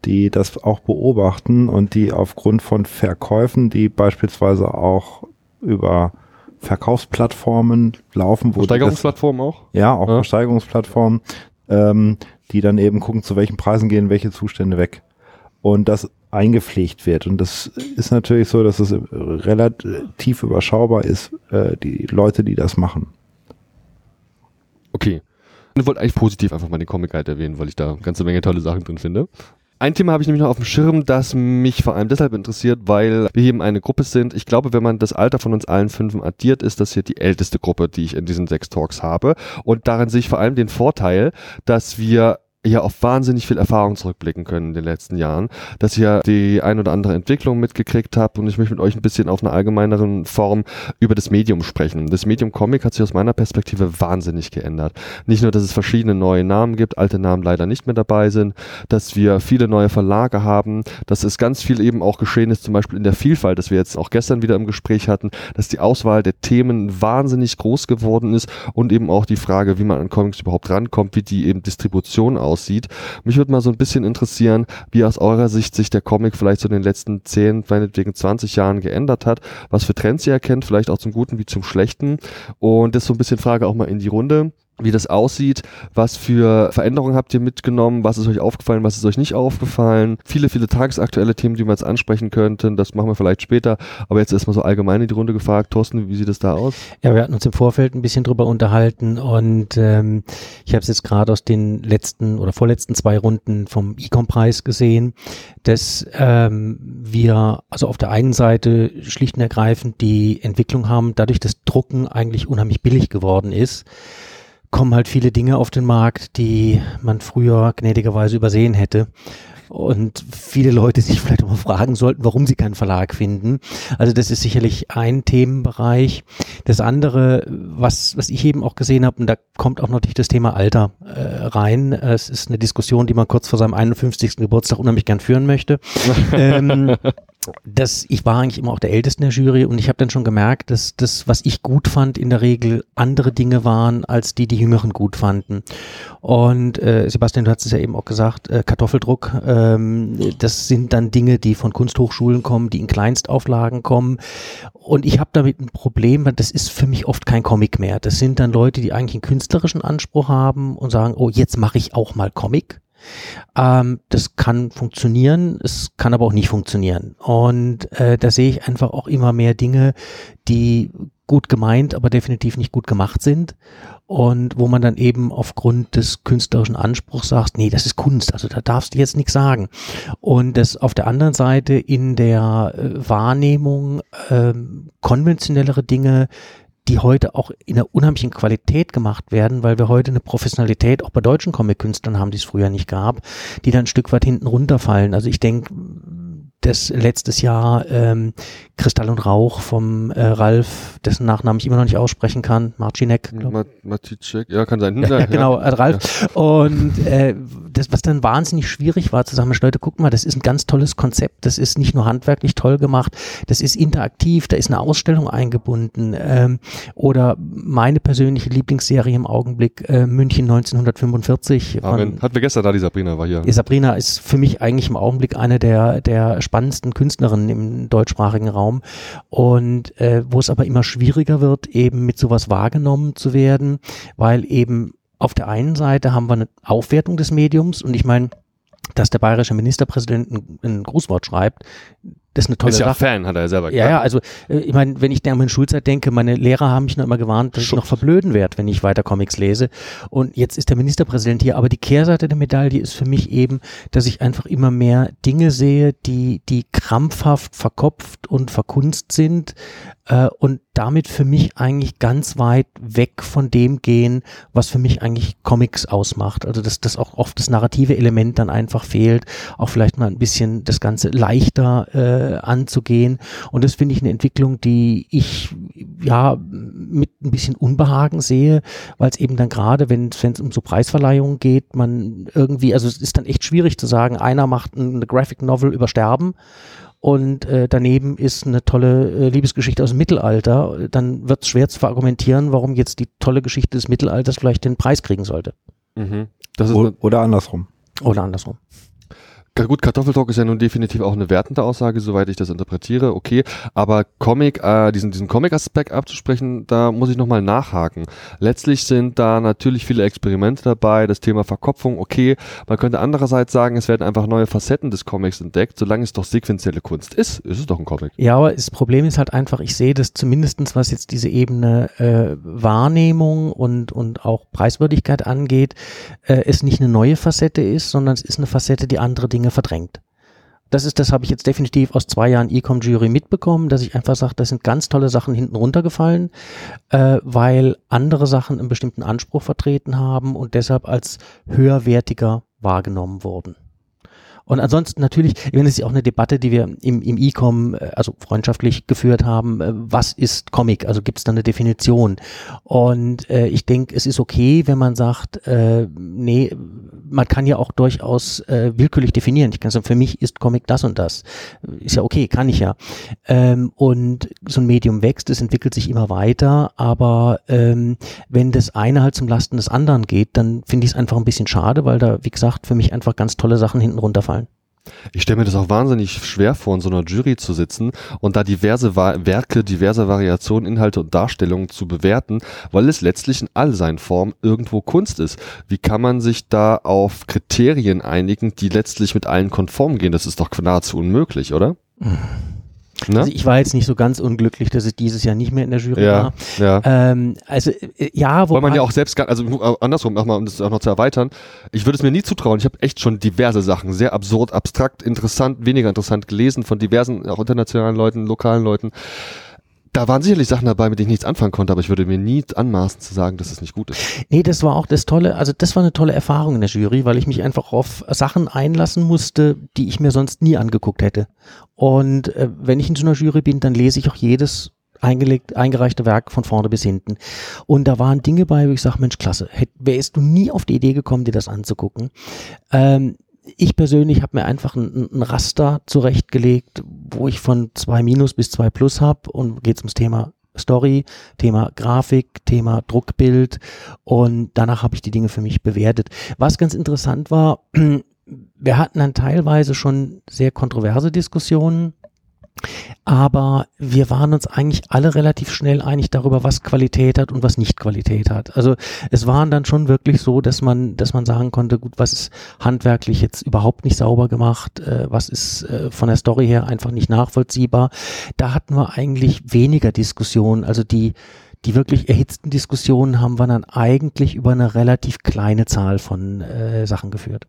die das auch beobachten und die aufgrund von Verkäufen, die beispielsweise auch über Verkaufsplattformen laufen.
Versteigerungsplattformen auch?
Ja, auch ja. Versteigerungsplattformen, ähm, die dann eben gucken, zu welchen Preisen gehen welche Zustände weg. Und das eingepflegt wird. Und das ist natürlich so, dass es relativ überschaubar ist, äh, die Leute, die das machen.
Okay. Ich wollte eigentlich positiv einfach mal den Comic Guide erwähnen, weil ich da eine ganze Menge tolle Sachen drin finde. Ein Thema habe ich nämlich noch auf dem Schirm, das mich vor allem deshalb interessiert, weil wir eben eine Gruppe sind. Ich glaube, wenn man das Alter von uns allen fünf addiert, ist das hier die älteste Gruppe, die ich in diesen sechs Talks habe. Und darin sehe ich vor allem den Vorteil, dass wir ja auf wahnsinnig viel Erfahrung zurückblicken können in den letzten Jahren, dass ihr die ein oder andere Entwicklung mitgekriegt habt und ich möchte mit euch ein bisschen auf einer allgemeineren Form über das Medium sprechen. Das Medium Comic hat sich aus meiner Perspektive wahnsinnig geändert. Nicht nur, dass es verschiedene neue Namen gibt, alte Namen leider nicht mehr dabei sind, dass wir viele neue Verlage haben, dass es ganz viel eben auch geschehen ist, zum Beispiel in der Vielfalt, dass wir jetzt auch gestern wieder im Gespräch hatten, dass die Auswahl der Themen wahnsinnig groß geworden ist und eben auch die Frage, wie man an Comics überhaupt rankommt, wie die eben Distribution aussieht aussieht. Mich würde mal so ein bisschen interessieren, wie aus eurer Sicht sich der Comic vielleicht so in den letzten 10, meinetwegen 20 Jahren geändert hat, was für Trends ihr erkennt, vielleicht auch zum Guten wie zum Schlechten. Und das so ein bisschen Frage auch mal in die Runde wie das aussieht, was für Veränderungen habt ihr mitgenommen, was ist euch aufgefallen, was ist euch nicht aufgefallen. Viele, viele tagesaktuelle Themen, die wir jetzt ansprechen könnten, das machen wir vielleicht später, aber jetzt erstmal so allgemein in die Runde gefragt. Thorsten, wie sieht es da aus?
Ja, wir hatten uns im Vorfeld ein bisschen drüber unterhalten und ähm, ich habe es jetzt gerade aus den letzten oder vorletzten zwei Runden vom Ecom-Preis gesehen, dass ähm, wir also auf der einen Seite schlicht und ergreifend die Entwicklung haben, dadurch, dass Drucken eigentlich unheimlich billig geworden ist, kommen halt viele Dinge auf den Markt, die man früher gnädigerweise übersehen hätte. Und viele Leute sich vielleicht auch mal fragen sollten, warum sie keinen Verlag finden. Also das ist sicherlich ein Themenbereich. Das andere, was, was ich eben auch gesehen habe, und da kommt auch natürlich das Thema Alter äh, rein. Es ist eine Diskussion, die man kurz vor seinem 51. Geburtstag unheimlich gern führen möchte. [LAUGHS] ähm, dass ich war eigentlich immer auch der Älteste in der Jury und ich habe dann schon gemerkt, dass das, was ich gut fand, in der Regel andere Dinge waren, als die die Jüngeren gut fanden. Und äh, Sebastian, du hast es ja eben auch gesagt, äh, Kartoffeldruck, ähm, das sind dann Dinge, die von Kunsthochschulen kommen, die in Kleinstauflagen kommen. Und ich habe damit ein Problem, weil das ist für mich oft kein Comic mehr. Das sind dann Leute, die eigentlich einen künstlerischen Anspruch haben und sagen, oh, jetzt mache ich auch mal Comic. Ähm, das kann funktionieren, es kann aber auch nicht funktionieren. Und äh, da sehe ich einfach auch immer mehr Dinge, die gut gemeint, aber definitiv nicht gut gemacht sind. Und wo man dann eben aufgrund des künstlerischen Anspruchs sagt, nee, das ist Kunst, also da darfst du jetzt nichts sagen. Und das auf der anderen Seite in der äh, Wahrnehmung äh, konventionellere Dinge die heute auch in einer unheimlichen Qualität gemacht werden, weil wir heute eine Professionalität auch bei deutschen Comic-Künstlern haben, die es früher nicht gab, die dann ein Stück weit hinten runterfallen. Also ich denke, das letztes Jahr ähm, Kristall und Rauch vom äh, Ralf, dessen Nachnamen ich immer noch nicht aussprechen kann, Marcinek.
Marcicek, ja, kann sein.
Ja, genau, äh, Ralf. Ja. Und äh, das, was dann wahnsinnig schwierig war, zu sagen, Leute, guck mal, das ist ein ganz tolles Konzept, das ist nicht nur handwerklich toll gemacht, das ist interaktiv, da ist eine Ausstellung eingebunden. Ähm, oder meine persönliche Lieblingsserie im Augenblick, äh, München 1945.
Von, Hatten wir gestern da, die Sabrina war hier.
Sabrina ist für mich eigentlich im Augenblick eine der, der spannendsten Künstlerinnen im deutschsprachigen Raum. Und äh, wo es aber immer schwieriger wird, eben mit sowas wahrgenommen zu werden, weil eben auf der einen Seite haben wir eine Aufwertung des Mediums. Und ich meine, dass der bayerische Ministerpräsident ein, ein Grußwort schreibt, das ist eine tolle ist ja Sache.
Fan, hat er ja selber
gesagt. Ja, ja, also äh, ich meine, wenn ich an meine Schulzeit denke, meine Lehrer haben mich noch immer gewarnt, dass Schutz. ich noch verblöden werde, wenn ich weiter Comics lese. Und jetzt ist der Ministerpräsident hier, aber die Kehrseite der Medaille ist für mich eben, dass ich einfach immer mehr Dinge sehe, die, die krampfhaft verkopft und verkunst sind und damit für mich eigentlich ganz weit weg von dem gehen, was für mich eigentlich Comics ausmacht. Also dass, dass auch oft das narrative Element dann einfach fehlt, auch vielleicht mal ein bisschen das Ganze leichter äh, äh, anzugehen. Und das finde ich eine Entwicklung, die ich ja mit ein bisschen Unbehagen sehe, weil es eben dann gerade, wenn es um so Preisverleihungen geht, man irgendwie, also es ist dann echt schwierig zu sagen, einer macht eine Graphic Novel über Sterben und äh, daneben ist eine tolle äh, Liebesgeschichte aus dem Mittelalter, dann wird es schwer zu verargumentieren, warum jetzt die tolle Geschichte des Mittelalters vielleicht den Preis kriegen sollte.
Mhm. oder andersrum.
Oder andersrum.
Gut, Kartoffeltalk ist ja nun definitiv auch eine wertende Aussage, soweit ich das interpretiere, okay. Aber Comic, äh, diesen, diesen Comic-Aspekt abzusprechen, da muss ich nochmal nachhaken. Letztlich sind da natürlich viele Experimente dabei, das Thema Verkopfung, okay. Man könnte andererseits sagen, es werden einfach neue Facetten des Comics entdeckt. Solange es doch sequenzielle Kunst ist, ist es doch ein Comic.
Ja, aber das Problem ist halt einfach, ich sehe das zumindestens, was jetzt diese Ebene äh, Wahrnehmung und, und auch Preiswürdigkeit angeht, äh, es nicht eine neue Facette ist, sondern es ist eine Facette, die andere Dinge verdrängt. Das ist, das habe ich jetzt definitiv aus zwei Jahren Ecom-Jury mitbekommen, dass ich einfach sage, das sind ganz tolle Sachen hinten runtergefallen, äh, weil andere Sachen einen bestimmten Anspruch vertreten haben und deshalb als höherwertiger wahrgenommen wurden. Und ansonsten natürlich, wenn es ja auch eine Debatte, die wir im, im E-Com, äh, also freundschaftlich geführt haben, äh, was ist Comic? Also gibt es da eine Definition? Und äh, ich denke, es ist okay, wenn man sagt, äh, nee, man kann ja auch durchaus äh, willkürlich definieren. Ich kann sagen, für mich ist Comic das und das. Ist ja okay, kann ich ja. Ähm, und so ein Medium wächst, es entwickelt sich immer weiter, aber ähm, wenn das eine halt zum Lasten des anderen geht, dann finde ich es einfach ein bisschen schade, weil da, wie gesagt, für mich einfach ganz tolle Sachen hinten runterfallen.
Ich stelle mir das auch wahnsinnig schwer vor, in so einer Jury zu sitzen und da diverse Va Werke, diverse Variationen, Inhalte und Darstellungen zu bewerten, weil es letztlich in all seinen Formen irgendwo Kunst ist. Wie kann man sich da auf Kriterien einigen, die letztlich mit allen konform gehen? Das ist doch nahezu unmöglich, oder? Mhm.
Ne? Also ich war jetzt nicht so ganz unglücklich, dass ich dieses Jahr nicht mehr in der Jury
ja,
war.
Ja.
Ähm, also äh, ja,
wo weil man ja auch selbst, also äh, andersrum, mal, um das auch noch zu erweitern, ich würde es mir nie zutrauen. Ich habe echt schon diverse Sachen, sehr absurd, abstrakt, interessant, weniger interessant gelesen von diversen, auch internationalen Leuten, lokalen Leuten da waren sicherlich Sachen dabei, mit denen ich nichts anfangen konnte, aber ich würde mir nie anmaßen zu sagen, dass es nicht gut ist.
Nee, das war auch das Tolle, also das war eine tolle Erfahrung in der Jury, weil ich mich einfach auf Sachen einlassen musste, die ich mir sonst nie angeguckt hätte. Und äh, wenn ich in so einer Jury bin, dann lese ich auch jedes eingelegt, eingereichte Werk von vorne bis hinten. Und da waren Dinge bei, wo ich sage, Mensch, klasse, hätt, wärst du nie auf die Idee gekommen, dir das anzugucken. Ähm, ich persönlich habe mir einfach ein, ein, Raster zurechtgelegt, wo ich von 2 minus bis 2 plus habe und geht ums Thema Story, Thema Grafik, Thema Druckbild und danach habe ich die Dinge für mich bewertet. Was ganz interessant war, [CLEARS THROAT] wir hatten dann teilweise schon sehr kontroverse Diskussionen aber wir waren uns eigentlich alle relativ schnell einig darüber, was Qualität hat und was nicht Qualität hat. Also es waren dann schon wirklich so, dass man, dass man sagen konnte, gut, was ist handwerklich jetzt überhaupt nicht sauber gemacht, äh, was ist äh, von der Story her einfach nicht nachvollziehbar. Da hatten wir eigentlich weniger Diskussionen. Also die, die wirklich erhitzten Diskussionen haben wir dann eigentlich über eine relativ kleine Zahl von äh, Sachen geführt.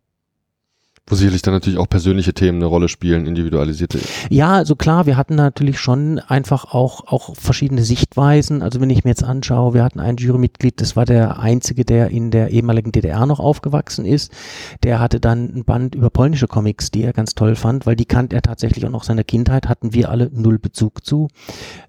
Wo sicherlich dann natürlich auch persönliche Themen eine Rolle spielen, individualisierte.
Ja, also klar, wir hatten natürlich schon einfach auch, auch verschiedene Sichtweisen. Also wenn ich mir jetzt anschaue, wir hatten ein Jurymitglied, das war der einzige, der in der ehemaligen DDR noch aufgewachsen ist. Der hatte dann ein Band über polnische Comics, die er ganz toll fand, weil die kannte er tatsächlich auch noch seiner Kindheit, hatten wir alle null Bezug zu.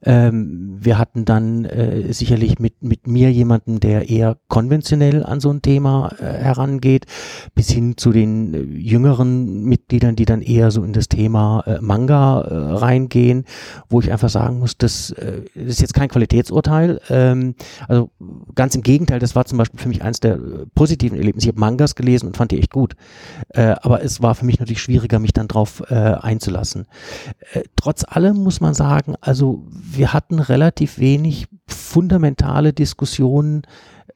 Ähm, wir hatten dann äh, sicherlich mit, mit mir jemanden, der eher konventionell an so ein Thema äh, herangeht, bis hin zu den äh, jüngeren jüngeren Mitgliedern, die dann eher so in das Thema äh, Manga äh, reingehen, wo ich einfach sagen muss, das, äh, ist jetzt kein Qualitätsurteil. Ähm, also ganz im Gegenteil, das war zum Beispiel für mich eins der äh, positiven Erlebnisse. Ich habe Mangas gelesen und fand die echt gut. Äh, aber es war für mich natürlich schwieriger, mich dann drauf äh, einzulassen. Trotz allem muss man sagen, also wir hatten relativ wenig fundamentale Diskussionen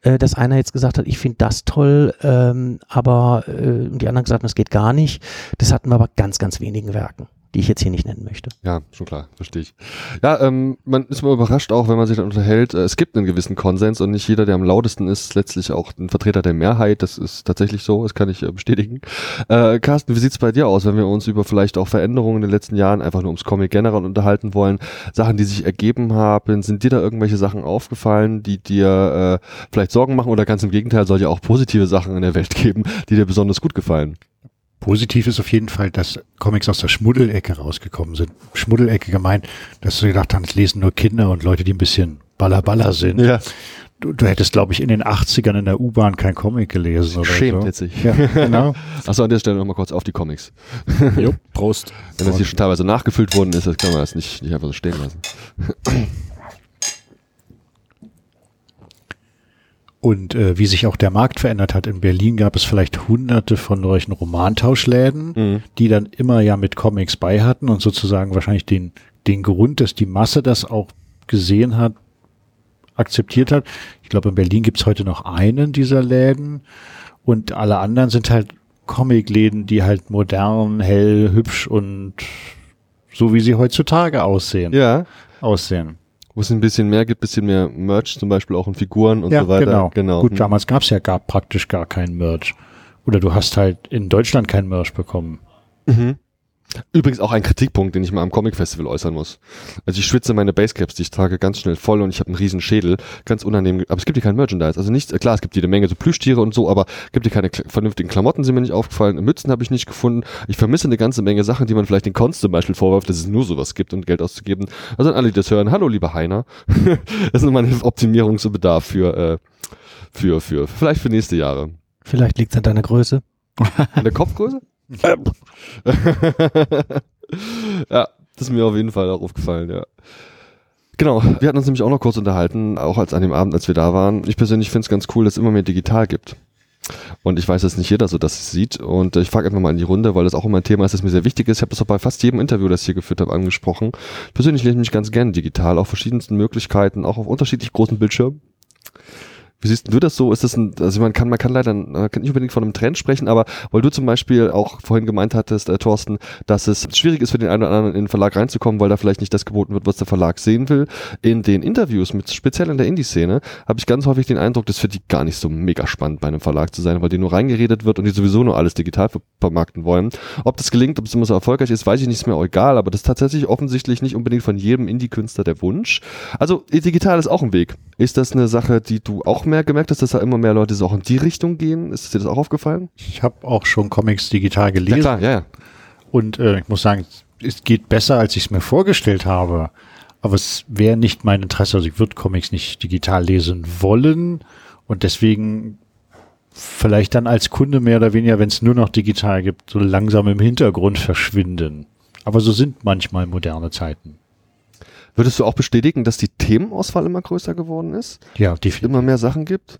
äh, dass einer jetzt gesagt hat, ich finde das toll, ähm, aber äh, die anderen gesagt haben, das geht gar nicht. Das hatten wir aber ganz, ganz wenigen Werken die ich jetzt hier nicht nennen möchte.
Ja, schon klar, verstehe ich. Ja, ähm, man ist mal überrascht auch, wenn man sich dann unterhält. Äh, es gibt einen gewissen Konsens und nicht jeder, der am lautesten ist, ist letztlich auch ein Vertreter der Mehrheit. Das ist tatsächlich so, das kann ich äh, bestätigen. Äh, Carsten, wie sieht's bei dir aus, wenn wir uns über vielleicht auch Veränderungen in den letzten Jahren einfach nur ums Comic generell unterhalten wollen? Sachen, die sich ergeben haben, sind dir da irgendwelche Sachen aufgefallen, die dir äh, vielleicht Sorgen machen oder ganz im Gegenteil, soll ja auch positive Sachen in der Welt geben, die dir besonders gut gefallen?
Positiv ist auf jeden Fall, dass Comics aus der Schmuddelecke rausgekommen sind. Schmuddelecke gemeint, dass du gedacht hast, es lesen nur Kinder und Leute, die ein bisschen ballerballer sind.
Ja.
Du, du hättest, glaube ich, in den 80ern in der U-Bahn kein Comic gelesen oder
Schämt
so.
jetzt sich.
Ja, genau. [LAUGHS]
Achso, an der Stelle nochmal kurz auf die Comics. [LAUGHS]
jo, Prost.
Wenn das hier schon teilweise nachgefüllt worden ist, das kann man das nicht, nicht einfach so stehen lassen.
Und äh, wie sich auch der Markt verändert hat. In Berlin gab es vielleicht hunderte von solchen Romantauschläden, mhm. die dann immer ja mit Comics bei hatten und sozusagen wahrscheinlich den, den Grund, dass die Masse das auch gesehen hat, akzeptiert hat. Ich glaube, in Berlin gibt's heute noch einen dieser Läden und alle anderen sind halt Comicläden, die halt modern, hell, hübsch und so wie sie heutzutage aussehen.
Ja.
Aussehen.
Wo es ein bisschen mehr gibt, bisschen mehr Merch, zum Beispiel auch in Figuren und
ja,
so weiter.
Genau. genau. Gut, damals gab's ja gar praktisch gar keinen Merch. Oder du hast halt in Deutschland kein Merch bekommen.
Mhm. Übrigens auch ein Kritikpunkt, den ich mal am Comic Festival äußern muss. Also ich schwitze meine Basecaps, die ich trage, ganz schnell voll und ich habe einen riesen Schädel, ganz unangenehm. Aber es gibt hier kein Merchandise. Also nicht, klar, es gibt jede Menge so Plüschtiere und so, aber gibt hier keine vernünftigen Klamotten, sind mir nicht aufgefallen. Mützen habe ich nicht gefunden. Ich vermisse eine ganze Menge Sachen, die man vielleicht den Cons zum Beispiel vorwirft, dass es nur sowas gibt und Geld auszugeben. Also an alle, die das hören, hallo lieber Heiner. [LAUGHS] das ist mein Optimierungsbedarf für, äh, für, für, vielleicht für nächste Jahre.
Vielleicht liegt es an deiner Größe.
An der Kopfgröße? Ja, das ist mir auf jeden Fall auch aufgefallen, ja. Genau, wir hatten uns nämlich auch noch kurz unterhalten, auch als an dem Abend, als wir da waren. Ich persönlich finde es ganz cool, dass es immer mehr digital gibt. Und ich weiß, dass nicht jeder so das sieht. Und ich frage einfach mal in die Runde, weil das auch immer ein Thema ist, das mir sehr wichtig ist. Ich habe das auch bei fast jedem Interview, das ich hier geführt habe, angesprochen. Ich persönlich lese mich ganz gerne digital, auf verschiedensten Möglichkeiten, auch auf unterschiedlich großen Bildschirmen. Wie siehst du das so? Ist das ein, also man kann, man kann leider man kann nicht unbedingt von einem Trend sprechen, aber weil du zum Beispiel auch vorhin gemeint hattest, äh, Thorsten, dass es schwierig ist für den einen oder anderen in den Verlag reinzukommen, weil da vielleicht nicht das geboten wird, was der Verlag sehen will. In den Interviews, mit, speziell in der Indie-Szene, habe ich ganz häufig den Eindruck, das für die gar nicht so mega spannend bei einem Verlag zu sein, weil die nur reingeredet wird und die sowieso nur alles digital vermarkten wollen. Ob das gelingt, ob es immer so erfolgreich ist, weiß ich nicht, ist mir auch egal, aber das ist tatsächlich offensichtlich nicht unbedingt von jedem Indie-Künstler der Wunsch. Also digital ist auch ein Weg. Ist das eine Sache, die du auch mehr gemerkt hast, dass da immer mehr Leute so auch in die Richtung gehen? Ist dir das auch aufgefallen?
Ich habe auch schon Comics digital gelesen. Ja,
klar, ja, ja.
Und äh, ich muss sagen, es geht besser, als ich es mir vorgestellt habe. Aber es wäre nicht mein Interesse. Also ich würde Comics nicht digital lesen wollen. Und deswegen vielleicht dann als Kunde mehr oder weniger, wenn es nur noch digital gibt, so langsam im Hintergrund verschwinden. Aber so sind manchmal moderne Zeiten.
Würdest du auch bestätigen, dass die Themenauswahl immer größer geworden ist?
Ja, definitiv.
Immer mehr Sachen gibt?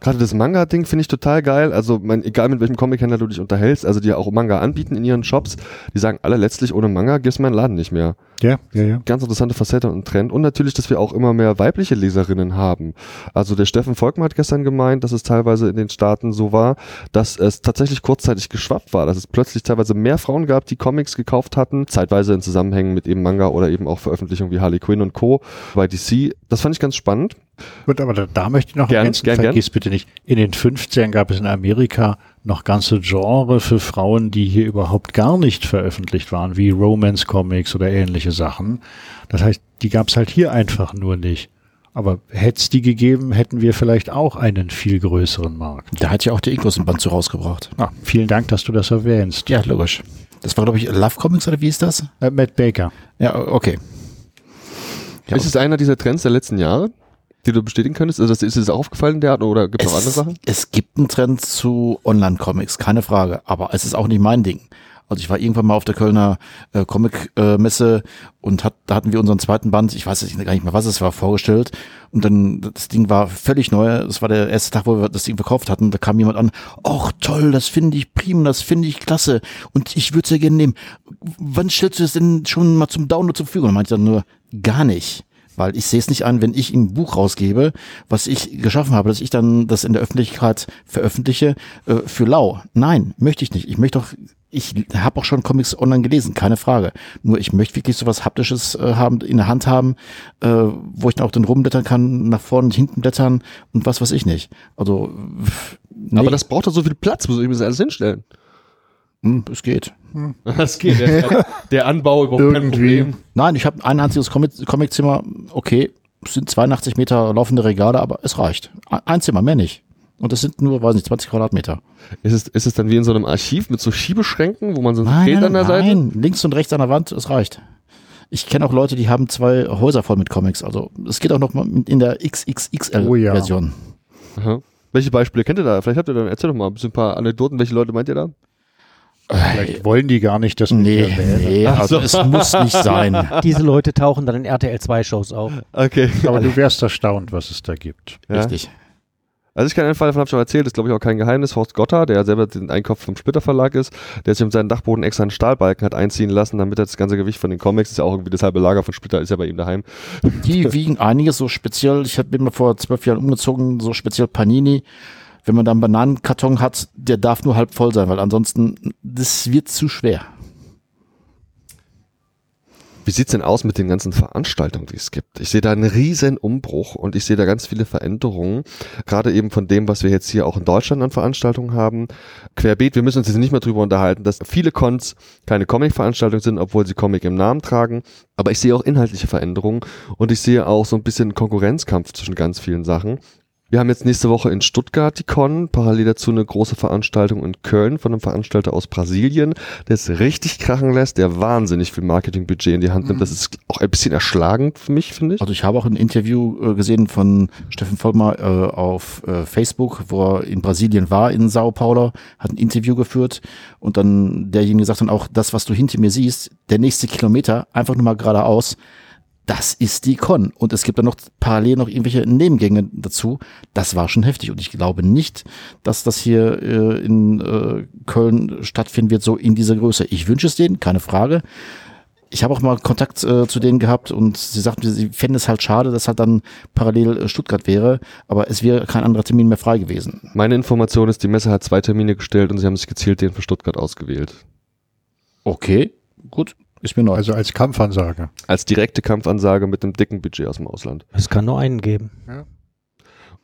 Gerade das Manga-Ding finde ich total geil. Also, mein, egal mit welchem Comic-Händler du dich unterhältst, also die auch Manga anbieten in ihren Shops, die sagen alle letztlich, ohne Manga gibt's meinen Laden nicht mehr.
Ja, ja, ja.
Ganz interessante Facette und Trend. Und natürlich, dass wir auch immer mehr weibliche Leserinnen haben. Also der Steffen Volkmann hat gestern gemeint, dass es teilweise in den Staaten so war, dass es tatsächlich kurzzeitig geschwappt war, dass es plötzlich teilweise mehr Frauen gab, die Comics gekauft hatten, zeitweise in Zusammenhängen mit eben Manga oder eben auch Veröffentlichungen wie Harley Quinn und Co. bei DC. Das fand ich ganz spannend.
Gut, aber da, da möchte ich noch
gern, ergänzen, gern,
vergiss gern. bitte nicht. In den 15 gab es in Amerika noch ganze Genre für Frauen, die hier überhaupt gar nicht veröffentlicht waren, wie Romance Comics oder ähnliche Sachen. Das heißt, die gab es halt hier einfach nur nicht. Aber hätte es die gegeben, hätten wir vielleicht auch einen viel größeren Markt.
Da hat ja auch der Inkos ein Band zu rausgebracht.
Ah, vielen Dank, dass du das erwähnst.
Ja, logisch. Das war, glaube ich, Love Comics oder wie ist das?
Äh, Matt Baker.
Ja, okay.
Ja, ist es einer dieser Trends der letzten Jahre? Die du bestätigen könntest? Also ist es aufgefallen, der oder gibt es noch andere Sachen?
Es gibt einen Trend zu Online-Comics, keine Frage. Aber es ist auch nicht mein Ding. Also ich war irgendwann mal auf der Kölner äh, Comic-Messe äh, und hat, da hatten wir unseren zweiten Band, ich weiß jetzt gar nicht mehr, was es war, vorgestellt. Und dann, das Ding war völlig neu. Das war der erste Tag, wo wir das Ding verkauft hatten. Da kam jemand an, ach toll, das finde ich prima, das finde ich klasse. Und ich würde es ja gerne nehmen. Wann stellst du das denn schon mal zum Download zur Verfügung? Und meinte dann nur, gar nicht weil ich sehe es nicht an, wenn ich ein Buch rausgebe, was ich geschaffen habe, dass ich dann das in der Öffentlichkeit veröffentliche äh, für lau. Nein, möchte ich nicht. Ich möchte doch, ich habe auch schon Comics online gelesen, keine Frage. Nur ich möchte wirklich sowas haptisches äh, haben, in der Hand haben, äh, wo ich dann auch dann rumblättern kann, nach vorne und hinten blättern und was weiß ich nicht. Also
nee. Aber das braucht doch so viel Platz, muss ich mir das alles hinstellen.
Hm, es geht.
Hm. [LAUGHS] Es geht. Der, der Anbau
überhaupt kein Problem. Nein, ich habe ein einziges Comic Comiczimmer. Okay, es sind 82 Meter laufende Regale, aber es reicht. Ein Zimmer, mehr nicht. Und das sind nur, weiß nicht, 20 Quadratmeter.
Ist es, ist es dann wie in so einem Archiv mit so Schiebeschränken, wo man so
ein Bild an der Seite? Nein, links und rechts an der Wand, es reicht. Ich kenne auch Leute, die haben zwei Häuser voll mit Comics. Also es geht auch noch mal in der XXXL-Version.
Oh, ja. Welche Beispiele kennt ihr da? Vielleicht habt ihr dann, erzähl doch mal ein bisschen ein paar Anekdoten. Welche Leute meint ihr da?
Vielleicht wollen die gar nicht, dass
wir nee, nee, also es muss nicht sein. [LAUGHS]
Diese Leute tauchen dann in RTL 2 Shows auf.
Okay. Aber du wärst erstaunt, was es da gibt.
Ja? Richtig.
Also ich kann einen Fall davon habe auch erzählt, ist glaube ich auch kein Geheimnis. Horst Gotter, der selber den Einkopf vom Splitter Verlag ist, der sich um seinen Dachboden extra einen Stahlbalken hat einziehen lassen, damit er das ganze Gewicht von den Comics, ist ja auch irgendwie das halbe Lager von Splitter, ist ja bei ihm daheim.
Die wiegen einiges so speziell, ich bin mal vor zwölf Jahren umgezogen, so speziell Panini. Wenn man da einen Bananenkarton hat, der darf nur halb voll sein, weil ansonsten, das wird zu schwer.
Wie sieht's denn aus mit den ganzen Veranstaltungen, die es gibt? Ich sehe da einen riesen Umbruch und ich sehe da ganz viele Veränderungen, gerade eben von dem, was wir jetzt hier auch in Deutschland an Veranstaltungen haben. Querbeet, wir müssen uns jetzt nicht mehr drüber unterhalten, dass viele Cons keine Comic-Veranstaltungen sind, obwohl sie Comic im Namen tragen. Aber ich sehe auch inhaltliche Veränderungen und ich sehe auch so ein bisschen Konkurrenzkampf zwischen ganz vielen Sachen. Wir haben jetzt nächste Woche in Stuttgart die Con, parallel dazu eine große Veranstaltung in Köln von einem Veranstalter aus Brasilien, der es richtig krachen lässt, der wahnsinnig viel Marketingbudget in die Hand nimmt. Das ist auch ein bisschen erschlagend für mich, finde ich.
Also ich habe auch ein Interview äh, gesehen von Steffen Vollmer äh, auf äh, Facebook, wo er in Brasilien war, in Sao Paulo, hat ein Interview geführt und dann derjenige sagt dann auch, das, was du hinter mir siehst, der nächste Kilometer, einfach nur mal geradeaus, das ist die Con. Und es gibt dann noch parallel noch irgendwelche Nebengänge dazu. Das war schon heftig. Und ich glaube nicht, dass das hier äh, in äh, Köln stattfinden wird, so in dieser Größe. Ich wünsche es denen, keine Frage. Ich habe auch mal Kontakt äh, zu denen gehabt und sie sagten, sie fänden es halt schade, dass halt dann parallel äh, Stuttgart wäre, aber es wäre kein anderer Termin mehr frei gewesen.
Meine Information ist, die Messe hat zwei Termine gestellt und sie haben sich gezielt den für Stuttgart ausgewählt.
Okay, gut. Ist mir neu.
Also als Kampfansage.
Als direkte Kampfansage mit einem dicken Budget aus dem Ausland.
Es kann nur einen geben.
Ja.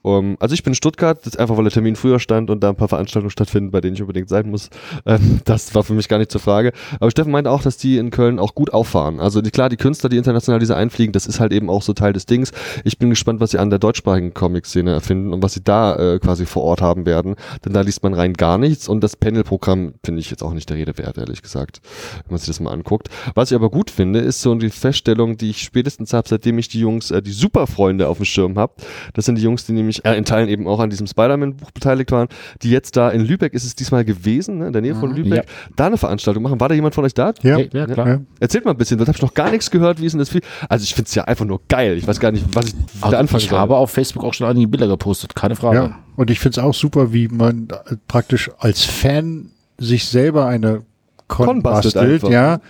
Um, also ich bin in Stuttgart, das ist einfach weil der Termin früher stand und da ein paar Veranstaltungen stattfinden, bei denen ich unbedingt sein muss. Ähm, das war für mich gar nicht zur Frage. Aber Steffen meinte auch, dass die in Köln auch gut auffahren. Also die, klar, die Künstler, die international diese einfliegen, das ist halt eben auch so Teil des Dings. Ich bin gespannt, was sie an der deutschsprachigen Comic-Szene erfinden und was sie da äh, quasi vor Ort haben werden. Denn da liest man rein gar nichts und das Panel-Programm finde ich jetzt auch nicht der Rede wert, ehrlich gesagt, wenn man sich das mal anguckt. Was ich aber gut finde, ist so die Feststellung, die ich spätestens habe, seitdem ich die Jungs, äh, die Superfreunde auf dem Schirm habe. Das sind die Jungs, die nämlich nämlich äh, in Teilen eben auch an diesem Spider-Man-Buch beteiligt waren, die jetzt da in Lübeck ist es diesmal gewesen, ne, in der Nähe von mhm. Lübeck, ja. da eine Veranstaltung machen. War da jemand von euch da?
Ja, ja klar. Ja.
Erzählt mal ein bisschen, das habe ich noch gar nichts gehört, wie ist denn das viel? Also ich finde es ja einfach nur geil. Ich weiß gar nicht, was ich
also da anfangen Ich soll. habe auf Facebook auch schon einige Bilder gepostet, keine Frage. Ja.
Und ich finde es auch super, wie man praktisch als Fan sich selber eine Con, Con bastelt, ja.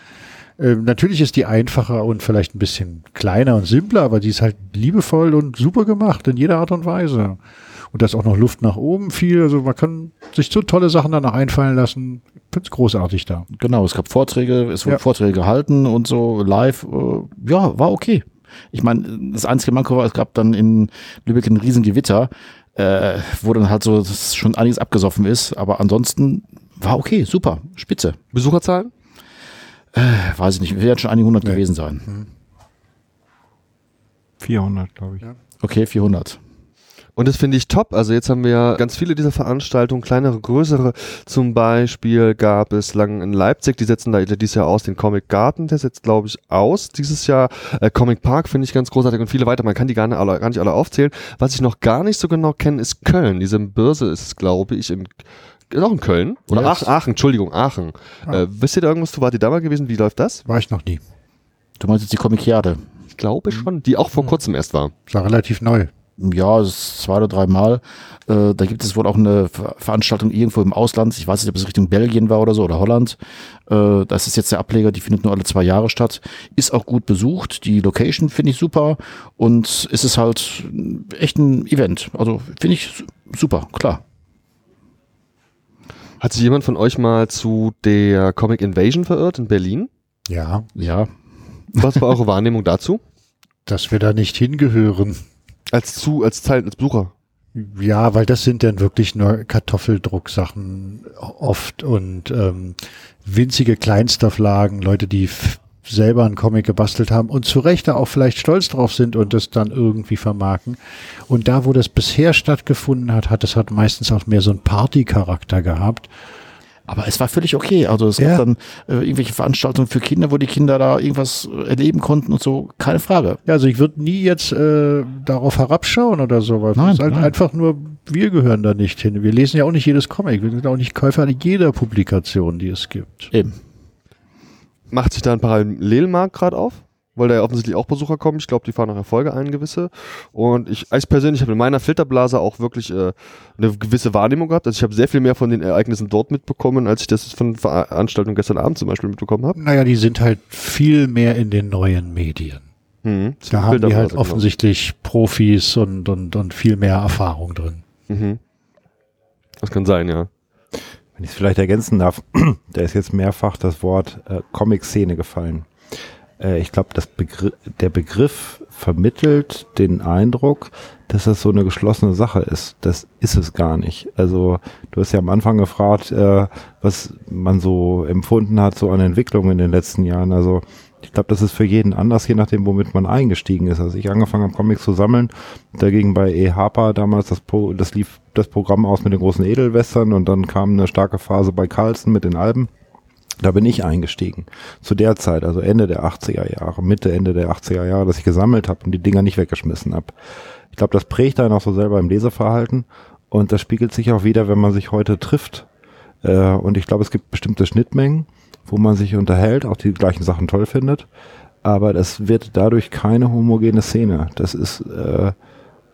Ähm, natürlich ist die einfacher und vielleicht ein bisschen kleiner und simpler, aber die ist halt liebevoll und super gemacht in jeder Art und Weise. Und da ist auch noch Luft nach oben viel. Also man kann sich so tolle Sachen danach einfallen lassen. Ich finde es großartig da.
Genau, es gab Vorträge, es wurden ja. Vorträge gehalten und so live. Äh, ja, war okay. Ich meine, das einzige Manko war, es gab dann in Lübeck ein Riesengewitter, äh, wo dann halt so schon einiges abgesoffen ist. Aber ansonsten war okay, super, spitze.
Besucherzahlen?
Äh, weiß ich nicht, wir werden schon einige hundert nee. gewesen sein.
400, glaube ich. Ja.
Okay, 400.
Und das finde ich top. Also jetzt haben wir ja ganz viele dieser Veranstaltungen, kleinere, größere. Zum Beispiel gab es lang in Leipzig, die setzen da dieses Jahr aus, den Comic Garten, der setzt, glaube ich, aus dieses Jahr. Äh, Comic Park finde ich ganz großartig und viele weiter. Man kann die gar nicht, alle, gar nicht alle aufzählen. Was ich noch gar nicht so genau kenne, ist Köln. Diese Börse ist, glaube ich, in ist auch in Köln. Oder yes. Aachen, Aachen, Entschuldigung, Aachen. Ah. Äh, wisst ihr da irgendwas zu? Wart ihr da mal gewesen? Wie läuft das?
War ich noch nie.
Du meinst jetzt die Comikiade?
Ich glaube mhm. schon, die auch vor mhm. kurzem erst war.
Das war relativ neu.
Ja, zwei oder drei Mal. Äh, da gibt es wohl auch eine Ver Veranstaltung irgendwo im Ausland. Ich weiß nicht, ob es Richtung Belgien war oder so oder Holland. Äh, das ist jetzt der Ableger, die findet nur alle zwei Jahre statt. Ist auch gut besucht. Die Location finde ich super. Und es ist halt echt ein Event. Also finde ich super, klar.
Hat sich jemand von euch mal zu der Comic Invasion verirrt in Berlin?
Ja.
Ja.
Was war eure Wahrnehmung dazu?
Dass wir da nicht hingehören.
Als zu, als Teil, als Besucher.
Ja, weil das sind dann wirklich nur Kartoffeldrucksachen oft und ähm, winzige Kleinstauflagen, Leute, die selber einen Comic gebastelt haben und zu Recht da auch vielleicht stolz drauf sind und es dann irgendwie vermarken. Und da, wo das bisher stattgefunden hat, hat es halt meistens auch mehr so einen Party-Charakter gehabt.
Aber es war völlig okay. Also es ja. gab dann äh, irgendwelche Veranstaltungen für Kinder, wo die Kinder da irgendwas erleben konnten und so. Keine Frage.
Ja, also ich würde nie jetzt äh, darauf herabschauen oder sowas. Nein, halt nein. einfach nur, wir gehören da nicht hin. Wir lesen ja auch nicht jedes Comic. Wir sind auch nicht Käufer jeder Publikation, die es gibt.
Eben.
Macht sich da ein Parallelmarkt gerade auf? weil da ja offensichtlich auch Besucher kommen. Ich glaube, die fahren nach Erfolge ein, gewisse. Und ich, ich persönlich habe in meiner Filterblase auch wirklich äh, eine gewisse Wahrnehmung gehabt. Also ich habe sehr viel mehr von den Ereignissen dort mitbekommen, als ich das von Veranstaltungen gestern Abend zum Beispiel mitbekommen habe.
Naja, die sind halt viel mehr in den neuen Medien. Mhm. Da haben die halt genau. offensichtlich Profis und, und, und viel mehr Erfahrung drin. Mhm.
Das kann sein, ja.
Wenn ich es vielleicht ergänzen darf, [CLEARS THROAT] da ist jetzt mehrfach das Wort äh, Comic-Szene gefallen. Äh, ich glaube, Begr der Begriff vermittelt den Eindruck, dass das so eine geschlossene Sache ist. Das ist es gar nicht. Also du hast ja am Anfang gefragt, äh, was man so empfunden hat, so an Entwicklung in den letzten Jahren. Also ich glaube, das ist für jeden anders, je nachdem, womit man eingestiegen ist. Als ich angefangen habe, Comics zu sammeln, dagegen bei E. Harper damals, das, Pro, das lief das Programm aus mit den großen Edelwestern und dann kam eine starke Phase bei Carlson mit den Alben. Da bin ich eingestiegen. Zu der Zeit, also Ende der 80er Jahre, Mitte, Ende der 80er Jahre, dass ich gesammelt habe und die Dinger nicht weggeschmissen habe. Ich glaube, das prägt einen auch so selber im Leseverhalten und das spiegelt sich auch wieder, wenn man sich heute trifft. Äh, und ich glaube, es gibt bestimmte Schnittmengen wo man sich unterhält, auch die gleichen Sachen toll findet. Aber das wird dadurch keine homogene Szene. Das ist äh,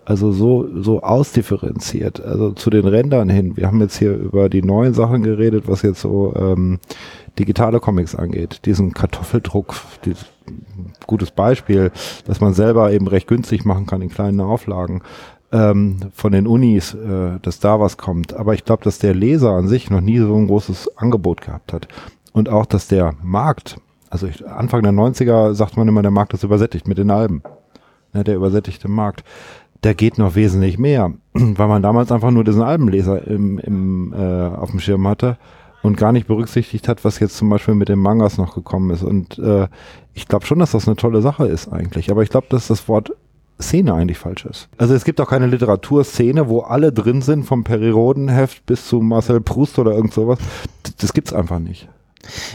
also so, so ausdifferenziert. Also zu den Rändern hin. Wir haben jetzt hier über die neuen Sachen geredet, was jetzt so ähm, digitale Comics angeht. Diesen Kartoffeldruck, die, gutes Beispiel, dass man selber eben recht günstig machen kann in kleinen Auflagen ähm, von den Unis, äh, dass da was kommt. Aber ich glaube, dass der Leser an sich noch nie so ein großes Angebot gehabt hat und auch, dass der Markt, also ich, Anfang der 90er sagt man immer, der Markt ist übersättigt mit den Alben. Ne, der übersättigte Markt. Der geht noch wesentlich mehr, [CLEARS THROAT] weil man damals einfach nur diesen Albenleser im, im, äh, auf dem Schirm hatte und gar nicht berücksichtigt hat, was jetzt zum Beispiel mit den Mangas noch gekommen ist. Und äh, ich glaube schon, dass das eine tolle Sache ist eigentlich. Aber ich glaube, dass das Wort Szene eigentlich falsch ist. Also es gibt auch keine Literaturszene, wo alle drin sind, vom Perirodenheft bis zu Marcel Proust oder irgend sowas. Das, das gibt's einfach nicht.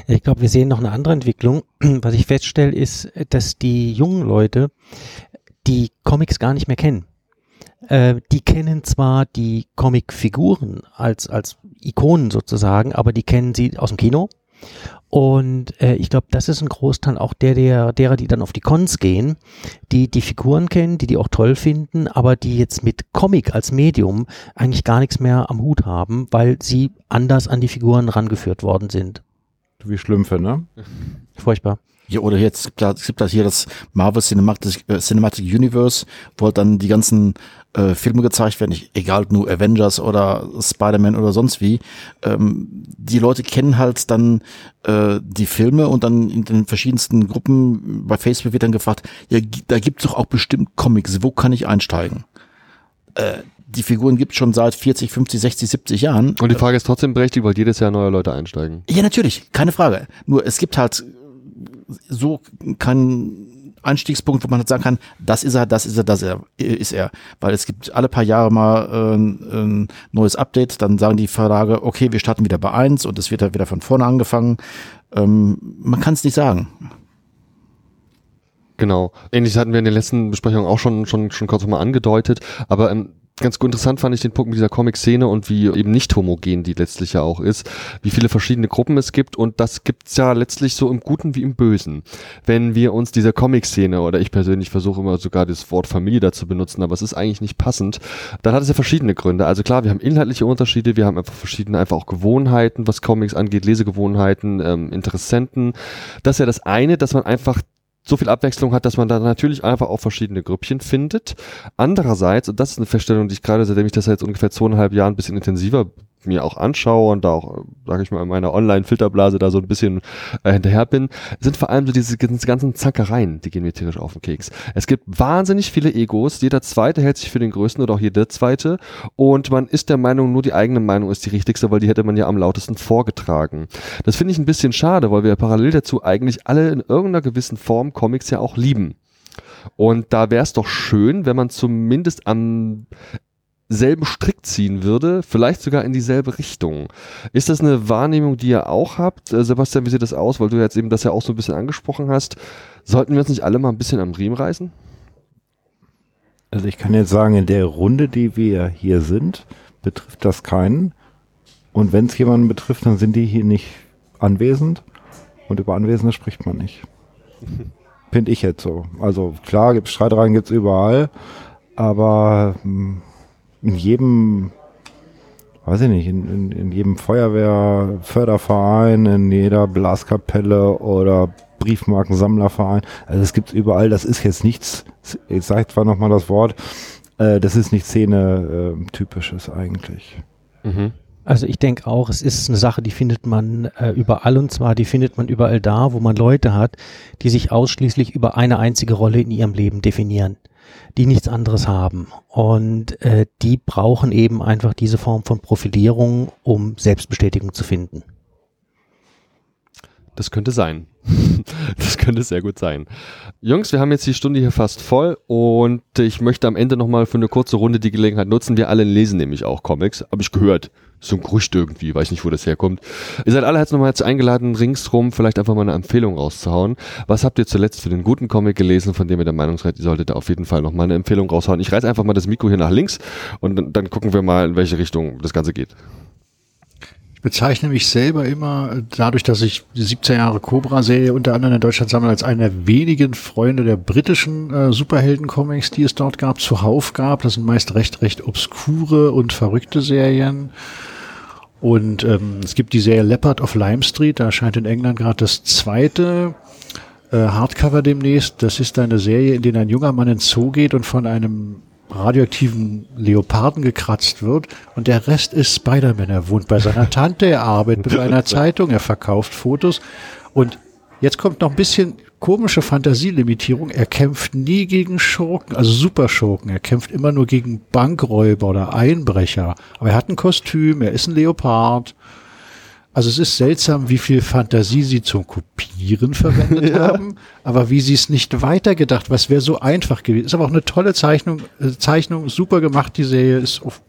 Ich glaube, wir sehen noch eine andere Entwicklung. [CLEARS THROAT] Was ich feststelle, ist, dass die jungen Leute die Comics gar nicht mehr kennen. Äh, die kennen zwar die Comicfiguren als, als Ikonen sozusagen, aber die kennen sie aus dem Kino. Und äh, ich glaube, das ist ein Großteil auch der, der, derer, die dann auf die Cons gehen, die die Figuren kennen, die die auch toll finden, aber die jetzt mit Comic als Medium eigentlich gar nichts mehr am Hut haben, weil sie anders an die Figuren rangeführt worden sind
wie Schlümpfe, ne? [LAUGHS]
Furchtbar.
Ja, oder jetzt gibt es gibt da hier das Marvel Cinematic, äh, Cinematic Universe, wo halt dann die ganzen äh, Filme gezeigt werden, egal nur Avengers oder Spider-Man oder sonst wie. Ähm, die Leute kennen halt dann äh, die Filme und dann in den verschiedensten Gruppen bei Facebook wird dann gefragt, ja, da gibt's doch auch bestimmt Comics, wo kann ich einsteigen? Äh, die Figuren gibt schon seit 40, 50, 60, 70 Jahren.
Und die Frage ist trotzdem berechtigt, weil jedes Jahr neue Leute einsteigen.
Ja, natürlich, keine Frage. Nur es gibt halt so keinen Einstiegspunkt, wo man halt sagen kann, das ist er, das ist er, das ist er. Weil es gibt alle paar Jahre mal äh, ein neues Update, dann sagen die Verlage, okay, wir starten wieder bei eins und es wird halt wieder von vorne angefangen. Ähm, man kann es nicht sagen.
Genau. Ähnliches hatten wir in den letzten Besprechungen auch schon, schon, schon kurz mal angedeutet. Aber ähm, ganz interessant fand ich den Punkt mit dieser Comic-Szene und wie eben nicht homogen die letztlich ja auch ist, wie viele verschiedene Gruppen es gibt und das gibt's ja letztlich so im Guten wie im Bösen. Wenn wir uns dieser Comic-Szene oder ich persönlich versuche immer sogar das Wort Familie dazu benutzen, aber es ist eigentlich nicht passend, dann hat es ja verschiedene Gründe. Also klar, wir haben inhaltliche Unterschiede, wir haben einfach verschiedene einfach auch Gewohnheiten, was Comics angeht, Lesegewohnheiten, ähm, Interessenten. Das ist ja das eine, dass man einfach so viel Abwechslung hat, dass man da natürlich einfach auch verschiedene Grüppchen findet. Andererseits, und das ist eine Feststellung, die ich gerade, seitdem ich das jetzt ungefähr zweieinhalb Jahren ein bisschen intensiver mir auch anschaue und da auch, sage ich mal, in meiner Online-Filterblase da so ein bisschen äh, hinterher bin, sind vor allem so diese, diese ganzen Zackereien, die gehen mir tierisch auf den Keks. Es gibt wahnsinnig viele Egos, jeder Zweite hält sich für den Größten oder auch jeder Zweite und man ist der Meinung, nur die eigene Meinung ist die richtigste, weil die hätte man ja am lautesten vorgetragen. Das finde ich ein bisschen schade, weil wir parallel dazu eigentlich alle in irgendeiner gewissen Form Comics ja auch lieben. Und da wäre es doch schön, wenn man zumindest am selben Strick ziehen würde, vielleicht sogar in dieselbe Richtung. Ist das eine Wahrnehmung, die ihr auch habt? Äh, Sebastian, wie sieht das aus? Weil du jetzt eben das ja auch so ein bisschen angesprochen hast. Sollten wir uns nicht alle mal ein bisschen am Riemen reißen?
Also ich kann jetzt sagen, in der Runde, die wir hier sind, betrifft das keinen. Und wenn es jemanden betrifft, dann sind die hier nicht anwesend. Und über Anwesende spricht man nicht. Finde ich jetzt so. Also klar, gibt's Streitereien gibt's überall, aber hm, in jedem, weiß ich nicht, in, in, in jedem Feuerwehr, Förderverein, in jeder Blaskapelle oder Briefmarkensammlerverein, also es gibt's überall, das ist jetzt nichts, ich sage zwar nochmal das Wort, äh, das ist nicht Szene-typisches äh, eigentlich.
Mhm. Also ich denke auch, es ist eine Sache, die findet man äh, überall und zwar die findet man überall da, wo man Leute hat, die sich ausschließlich über eine einzige Rolle in ihrem Leben definieren, die nichts anderes haben und äh, die brauchen eben einfach diese Form von Profilierung, um Selbstbestätigung zu finden.
Das könnte sein. [LAUGHS] das könnte sehr gut sein. Jungs, wir haben jetzt die Stunde hier fast voll und ich möchte am Ende nochmal für eine kurze Runde die Gelegenheit nutzen. Wir alle lesen nämlich auch Comics, habe ich gehört. So ein Gerücht irgendwie, weiß nicht, wo das herkommt. Ihr seid alle jetzt nochmal jetzt eingeladen, ringsrum vielleicht einfach mal eine Empfehlung rauszuhauen. Was habt ihr zuletzt für den guten Comic gelesen, von dem ihr der Meinung seid, ihr solltet da auf jeden Fall nochmal eine Empfehlung raushauen? Ich reiß einfach mal das Mikro hier nach links und dann, dann gucken wir mal, in welche Richtung das Ganze geht
bezeichne mich selber immer, dadurch, dass ich die 17 Jahre Cobra-Serie unter anderem in Deutschland sammle, als einer der wenigen Freunde der britischen äh, Superhelden-Comics, die es dort gab, zuhauf gab. Das sind meist recht, recht obskure und verrückte Serien. Und ähm, es gibt die Serie Leopard of Lime Street, da erscheint in England gerade das zweite äh, Hardcover demnächst. Das ist eine Serie, in der ein junger Mann ins Zoo geht und von einem radioaktiven Leoparden gekratzt wird und der Rest ist Spider-Man. Er wohnt bei seiner Tante, er arbeitet bei einer [LAUGHS] Zeitung, er verkauft Fotos und jetzt kommt noch ein bisschen komische Fantasielimitierung. Er kämpft nie gegen Schurken, also Superschurken. Er kämpft immer nur gegen Bankräuber oder Einbrecher. Aber er hat ein Kostüm, er ist ein Leopard. Also es ist seltsam, wie viel Fantasie sie zum Kopieren verwendet [LAUGHS] ja. haben, aber wie sie es nicht weitergedacht, was wäre so einfach gewesen. Ist aber auch eine tolle Zeichnung, äh, Zeichnung, super gemacht, die Serie ist auf,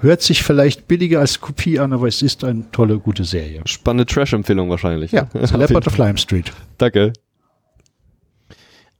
hört sich vielleicht billiger als Kopie an, aber es ist eine tolle, gute Serie.
Spannende Trash-Empfehlung wahrscheinlich.
Ja, [LAUGHS] Leopard of Lime Street.
Danke.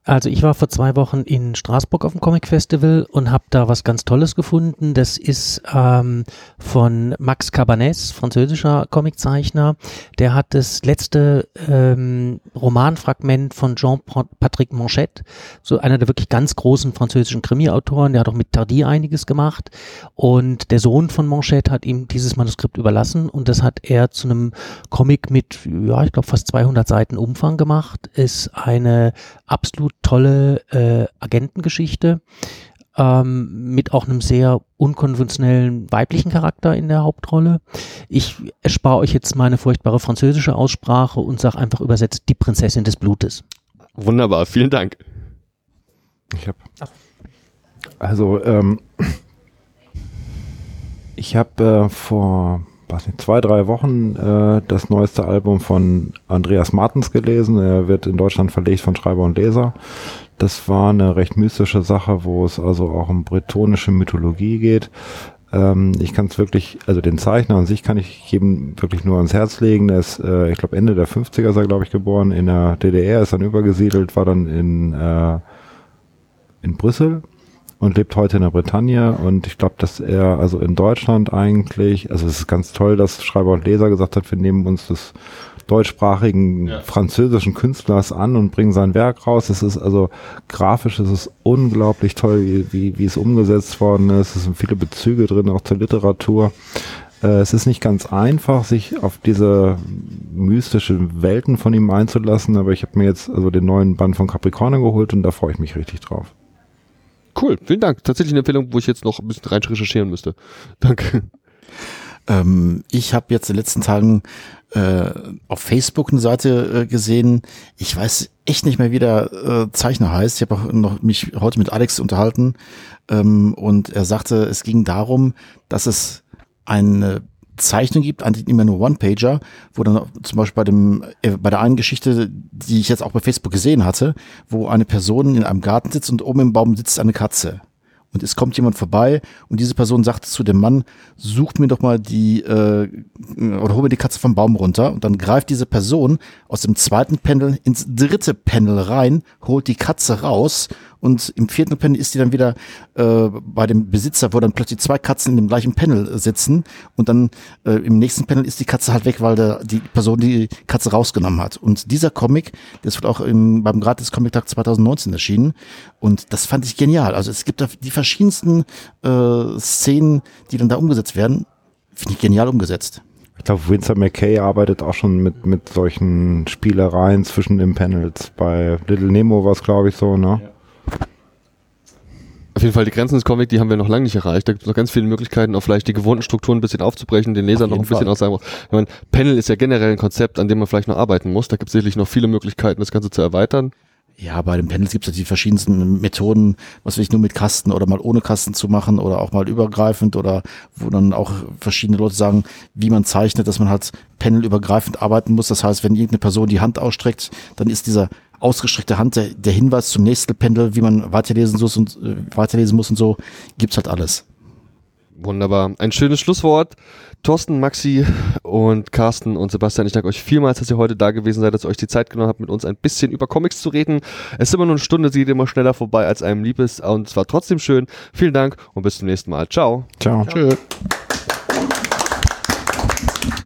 Also ich war vor zwei Wochen in Straßburg auf dem Comic Festival und habe da was ganz Tolles gefunden. Das ist ähm, von Max Cabanès, französischer Comiczeichner. Der hat das letzte ähm, Romanfragment von Jean-Patrick Manchette, so einer der wirklich ganz großen französischen Krimi-Autoren. Der hat auch mit Tardy einiges gemacht. Und der Sohn von Manchette hat ihm dieses Manuskript überlassen und das hat er zu einem Comic mit, ja, ich glaube fast 200 Seiten Umfang gemacht. Ist eine absolut tolle äh, Agentengeschichte ähm, mit auch einem sehr unkonventionellen weiblichen Charakter in der Hauptrolle. Ich erspare euch jetzt meine furchtbare französische Aussprache und sage einfach übersetzt die Prinzessin des Blutes.
Wunderbar, vielen Dank.
Ich habe also ähm, ich habe äh, vor was nicht, zwei, drei Wochen äh, das neueste Album von Andreas Martens gelesen. Er wird in Deutschland verlegt von Schreiber und Leser. Das war eine recht mystische Sache, wo es also auch um bretonische Mythologie geht. Ähm, ich kann es wirklich, also den Zeichner an sich kann ich jedem wirklich nur ans Herz legen. Der ist, äh, ich glaube, Ende der 50er ist er, glaube ich, geboren. In der DDR ist dann übergesiedelt, war dann in, äh, in Brüssel und lebt heute in der Bretagne und ich glaube, dass er also in Deutschland eigentlich, also es ist ganz toll, dass Schreiber und Leser gesagt hat, wir nehmen uns des deutschsprachigen ja. französischen Künstlers an und bringen sein Werk raus. Es ist also grafisch, es ist unglaublich toll, wie, wie, wie es umgesetzt worden ist. Es sind viele Bezüge drin, auch zur Literatur. Äh, es ist nicht ganz einfach, sich auf diese mystischen Welten von ihm einzulassen, aber ich habe mir jetzt also den neuen Band von Capricorn geholt und da freue ich mich richtig drauf.
Cool, vielen Dank. Tatsächlich eine Empfehlung, wo ich jetzt noch ein bisschen rein recherchieren müsste. [LAUGHS] Danke.
Ähm, ich habe jetzt in den letzten Tagen äh, auf Facebook eine Seite äh, gesehen. Ich weiß echt nicht mehr, wie der äh, Zeichner heißt. Ich habe auch noch mich heute mit Alex unterhalten ähm, und er sagte, es ging darum, dass es eine Zeichnung gibt, eigentlich immer nur One-Pager, wo dann zum Beispiel bei dem, äh, bei der einen Geschichte, die ich jetzt auch bei Facebook gesehen hatte, wo eine Person in einem Garten sitzt und oben im Baum sitzt eine Katze. Und es kommt jemand vorbei und diese Person sagt zu dem Mann, sucht mir doch mal die, äh, oder hol mir die Katze vom Baum runter. Und dann greift diese Person aus dem zweiten Panel ins dritte Panel rein, holt die Katze raus und im vierten Panel ist die dann wieder äh, bei dem Besitzer, wo dann plötzlich zwei Katzen in dem gleichen Panel sitzen und dann äh, im nächsten Panel ist die Katze halt weg, weil der, die Person die Katze rausgenommen hat. Und dieser Comic, das wird auch im, beim Gratis Comic Tag 2019 erschienen und das fand ich genial. Also es gibt da die verschiedensten äh, Szenen, die dann da umgesetzt werden. Finde ich genial umgesetzt.
Ich glaube, Vincent McKay arbeitet auch schon mit, mit solchen Spielereien zwischen den Panels. Bei Little Nemo war es, glaube ich, so, ne? Ja.
Auf jeden Fall, die Grenzen des Comics, die haben wir noch lange nicht erreicht. Da gibt es noch ganz viele Möglichkeiten, auch vielleicht die gewohnten Strukturen ein bisschen aufzubrechen, den Lesern noch ein bisschen auch sagen muss. Ich meine, Panel ist ja generell ein Konzept, an dem man vielleicht noch arbeiten muss. Da gibt es sicherlich noch viele Möglichkeiten, das Ganze zu erweitern.
Ja, bei den Panels gibt es ja die verschiedensten Methoden, was will ich nur mit Kasten oder mal ohne Kasten zu machen oder auch mal übergreifend oder wo dann auch verschiedene Leute sagen, wie man zeichnet, dass man halt panelübergreifend arbeiten muss. Das heißt, wenn irgendeine Person die Hand ausstreckt, dann ist dieser ausgestreckte Hand der, der Hinweis zum nächsten Pendel, wie man weiterlesen muss und äh, weiterlesen muss und so, gibt's halt alles.
Wunderbar. Ein schönes Schlusswort. Thorsten, Maxi und Carsten und Sebastian, ich danke euch vielmals, dass ihr heute da gewesen seid, dass ihr euch die Zeit genommen habt, mit uns ein bisschen über Comics zu reden. Es ist immer nur eine Stunde, sie geht immer schneller vorbei, als einem lieb ist. Und es war trotzdem schön. Vielen Dank und bis zum nächsten Mal. Ciao.
Ciao. Ciao. Tschüss.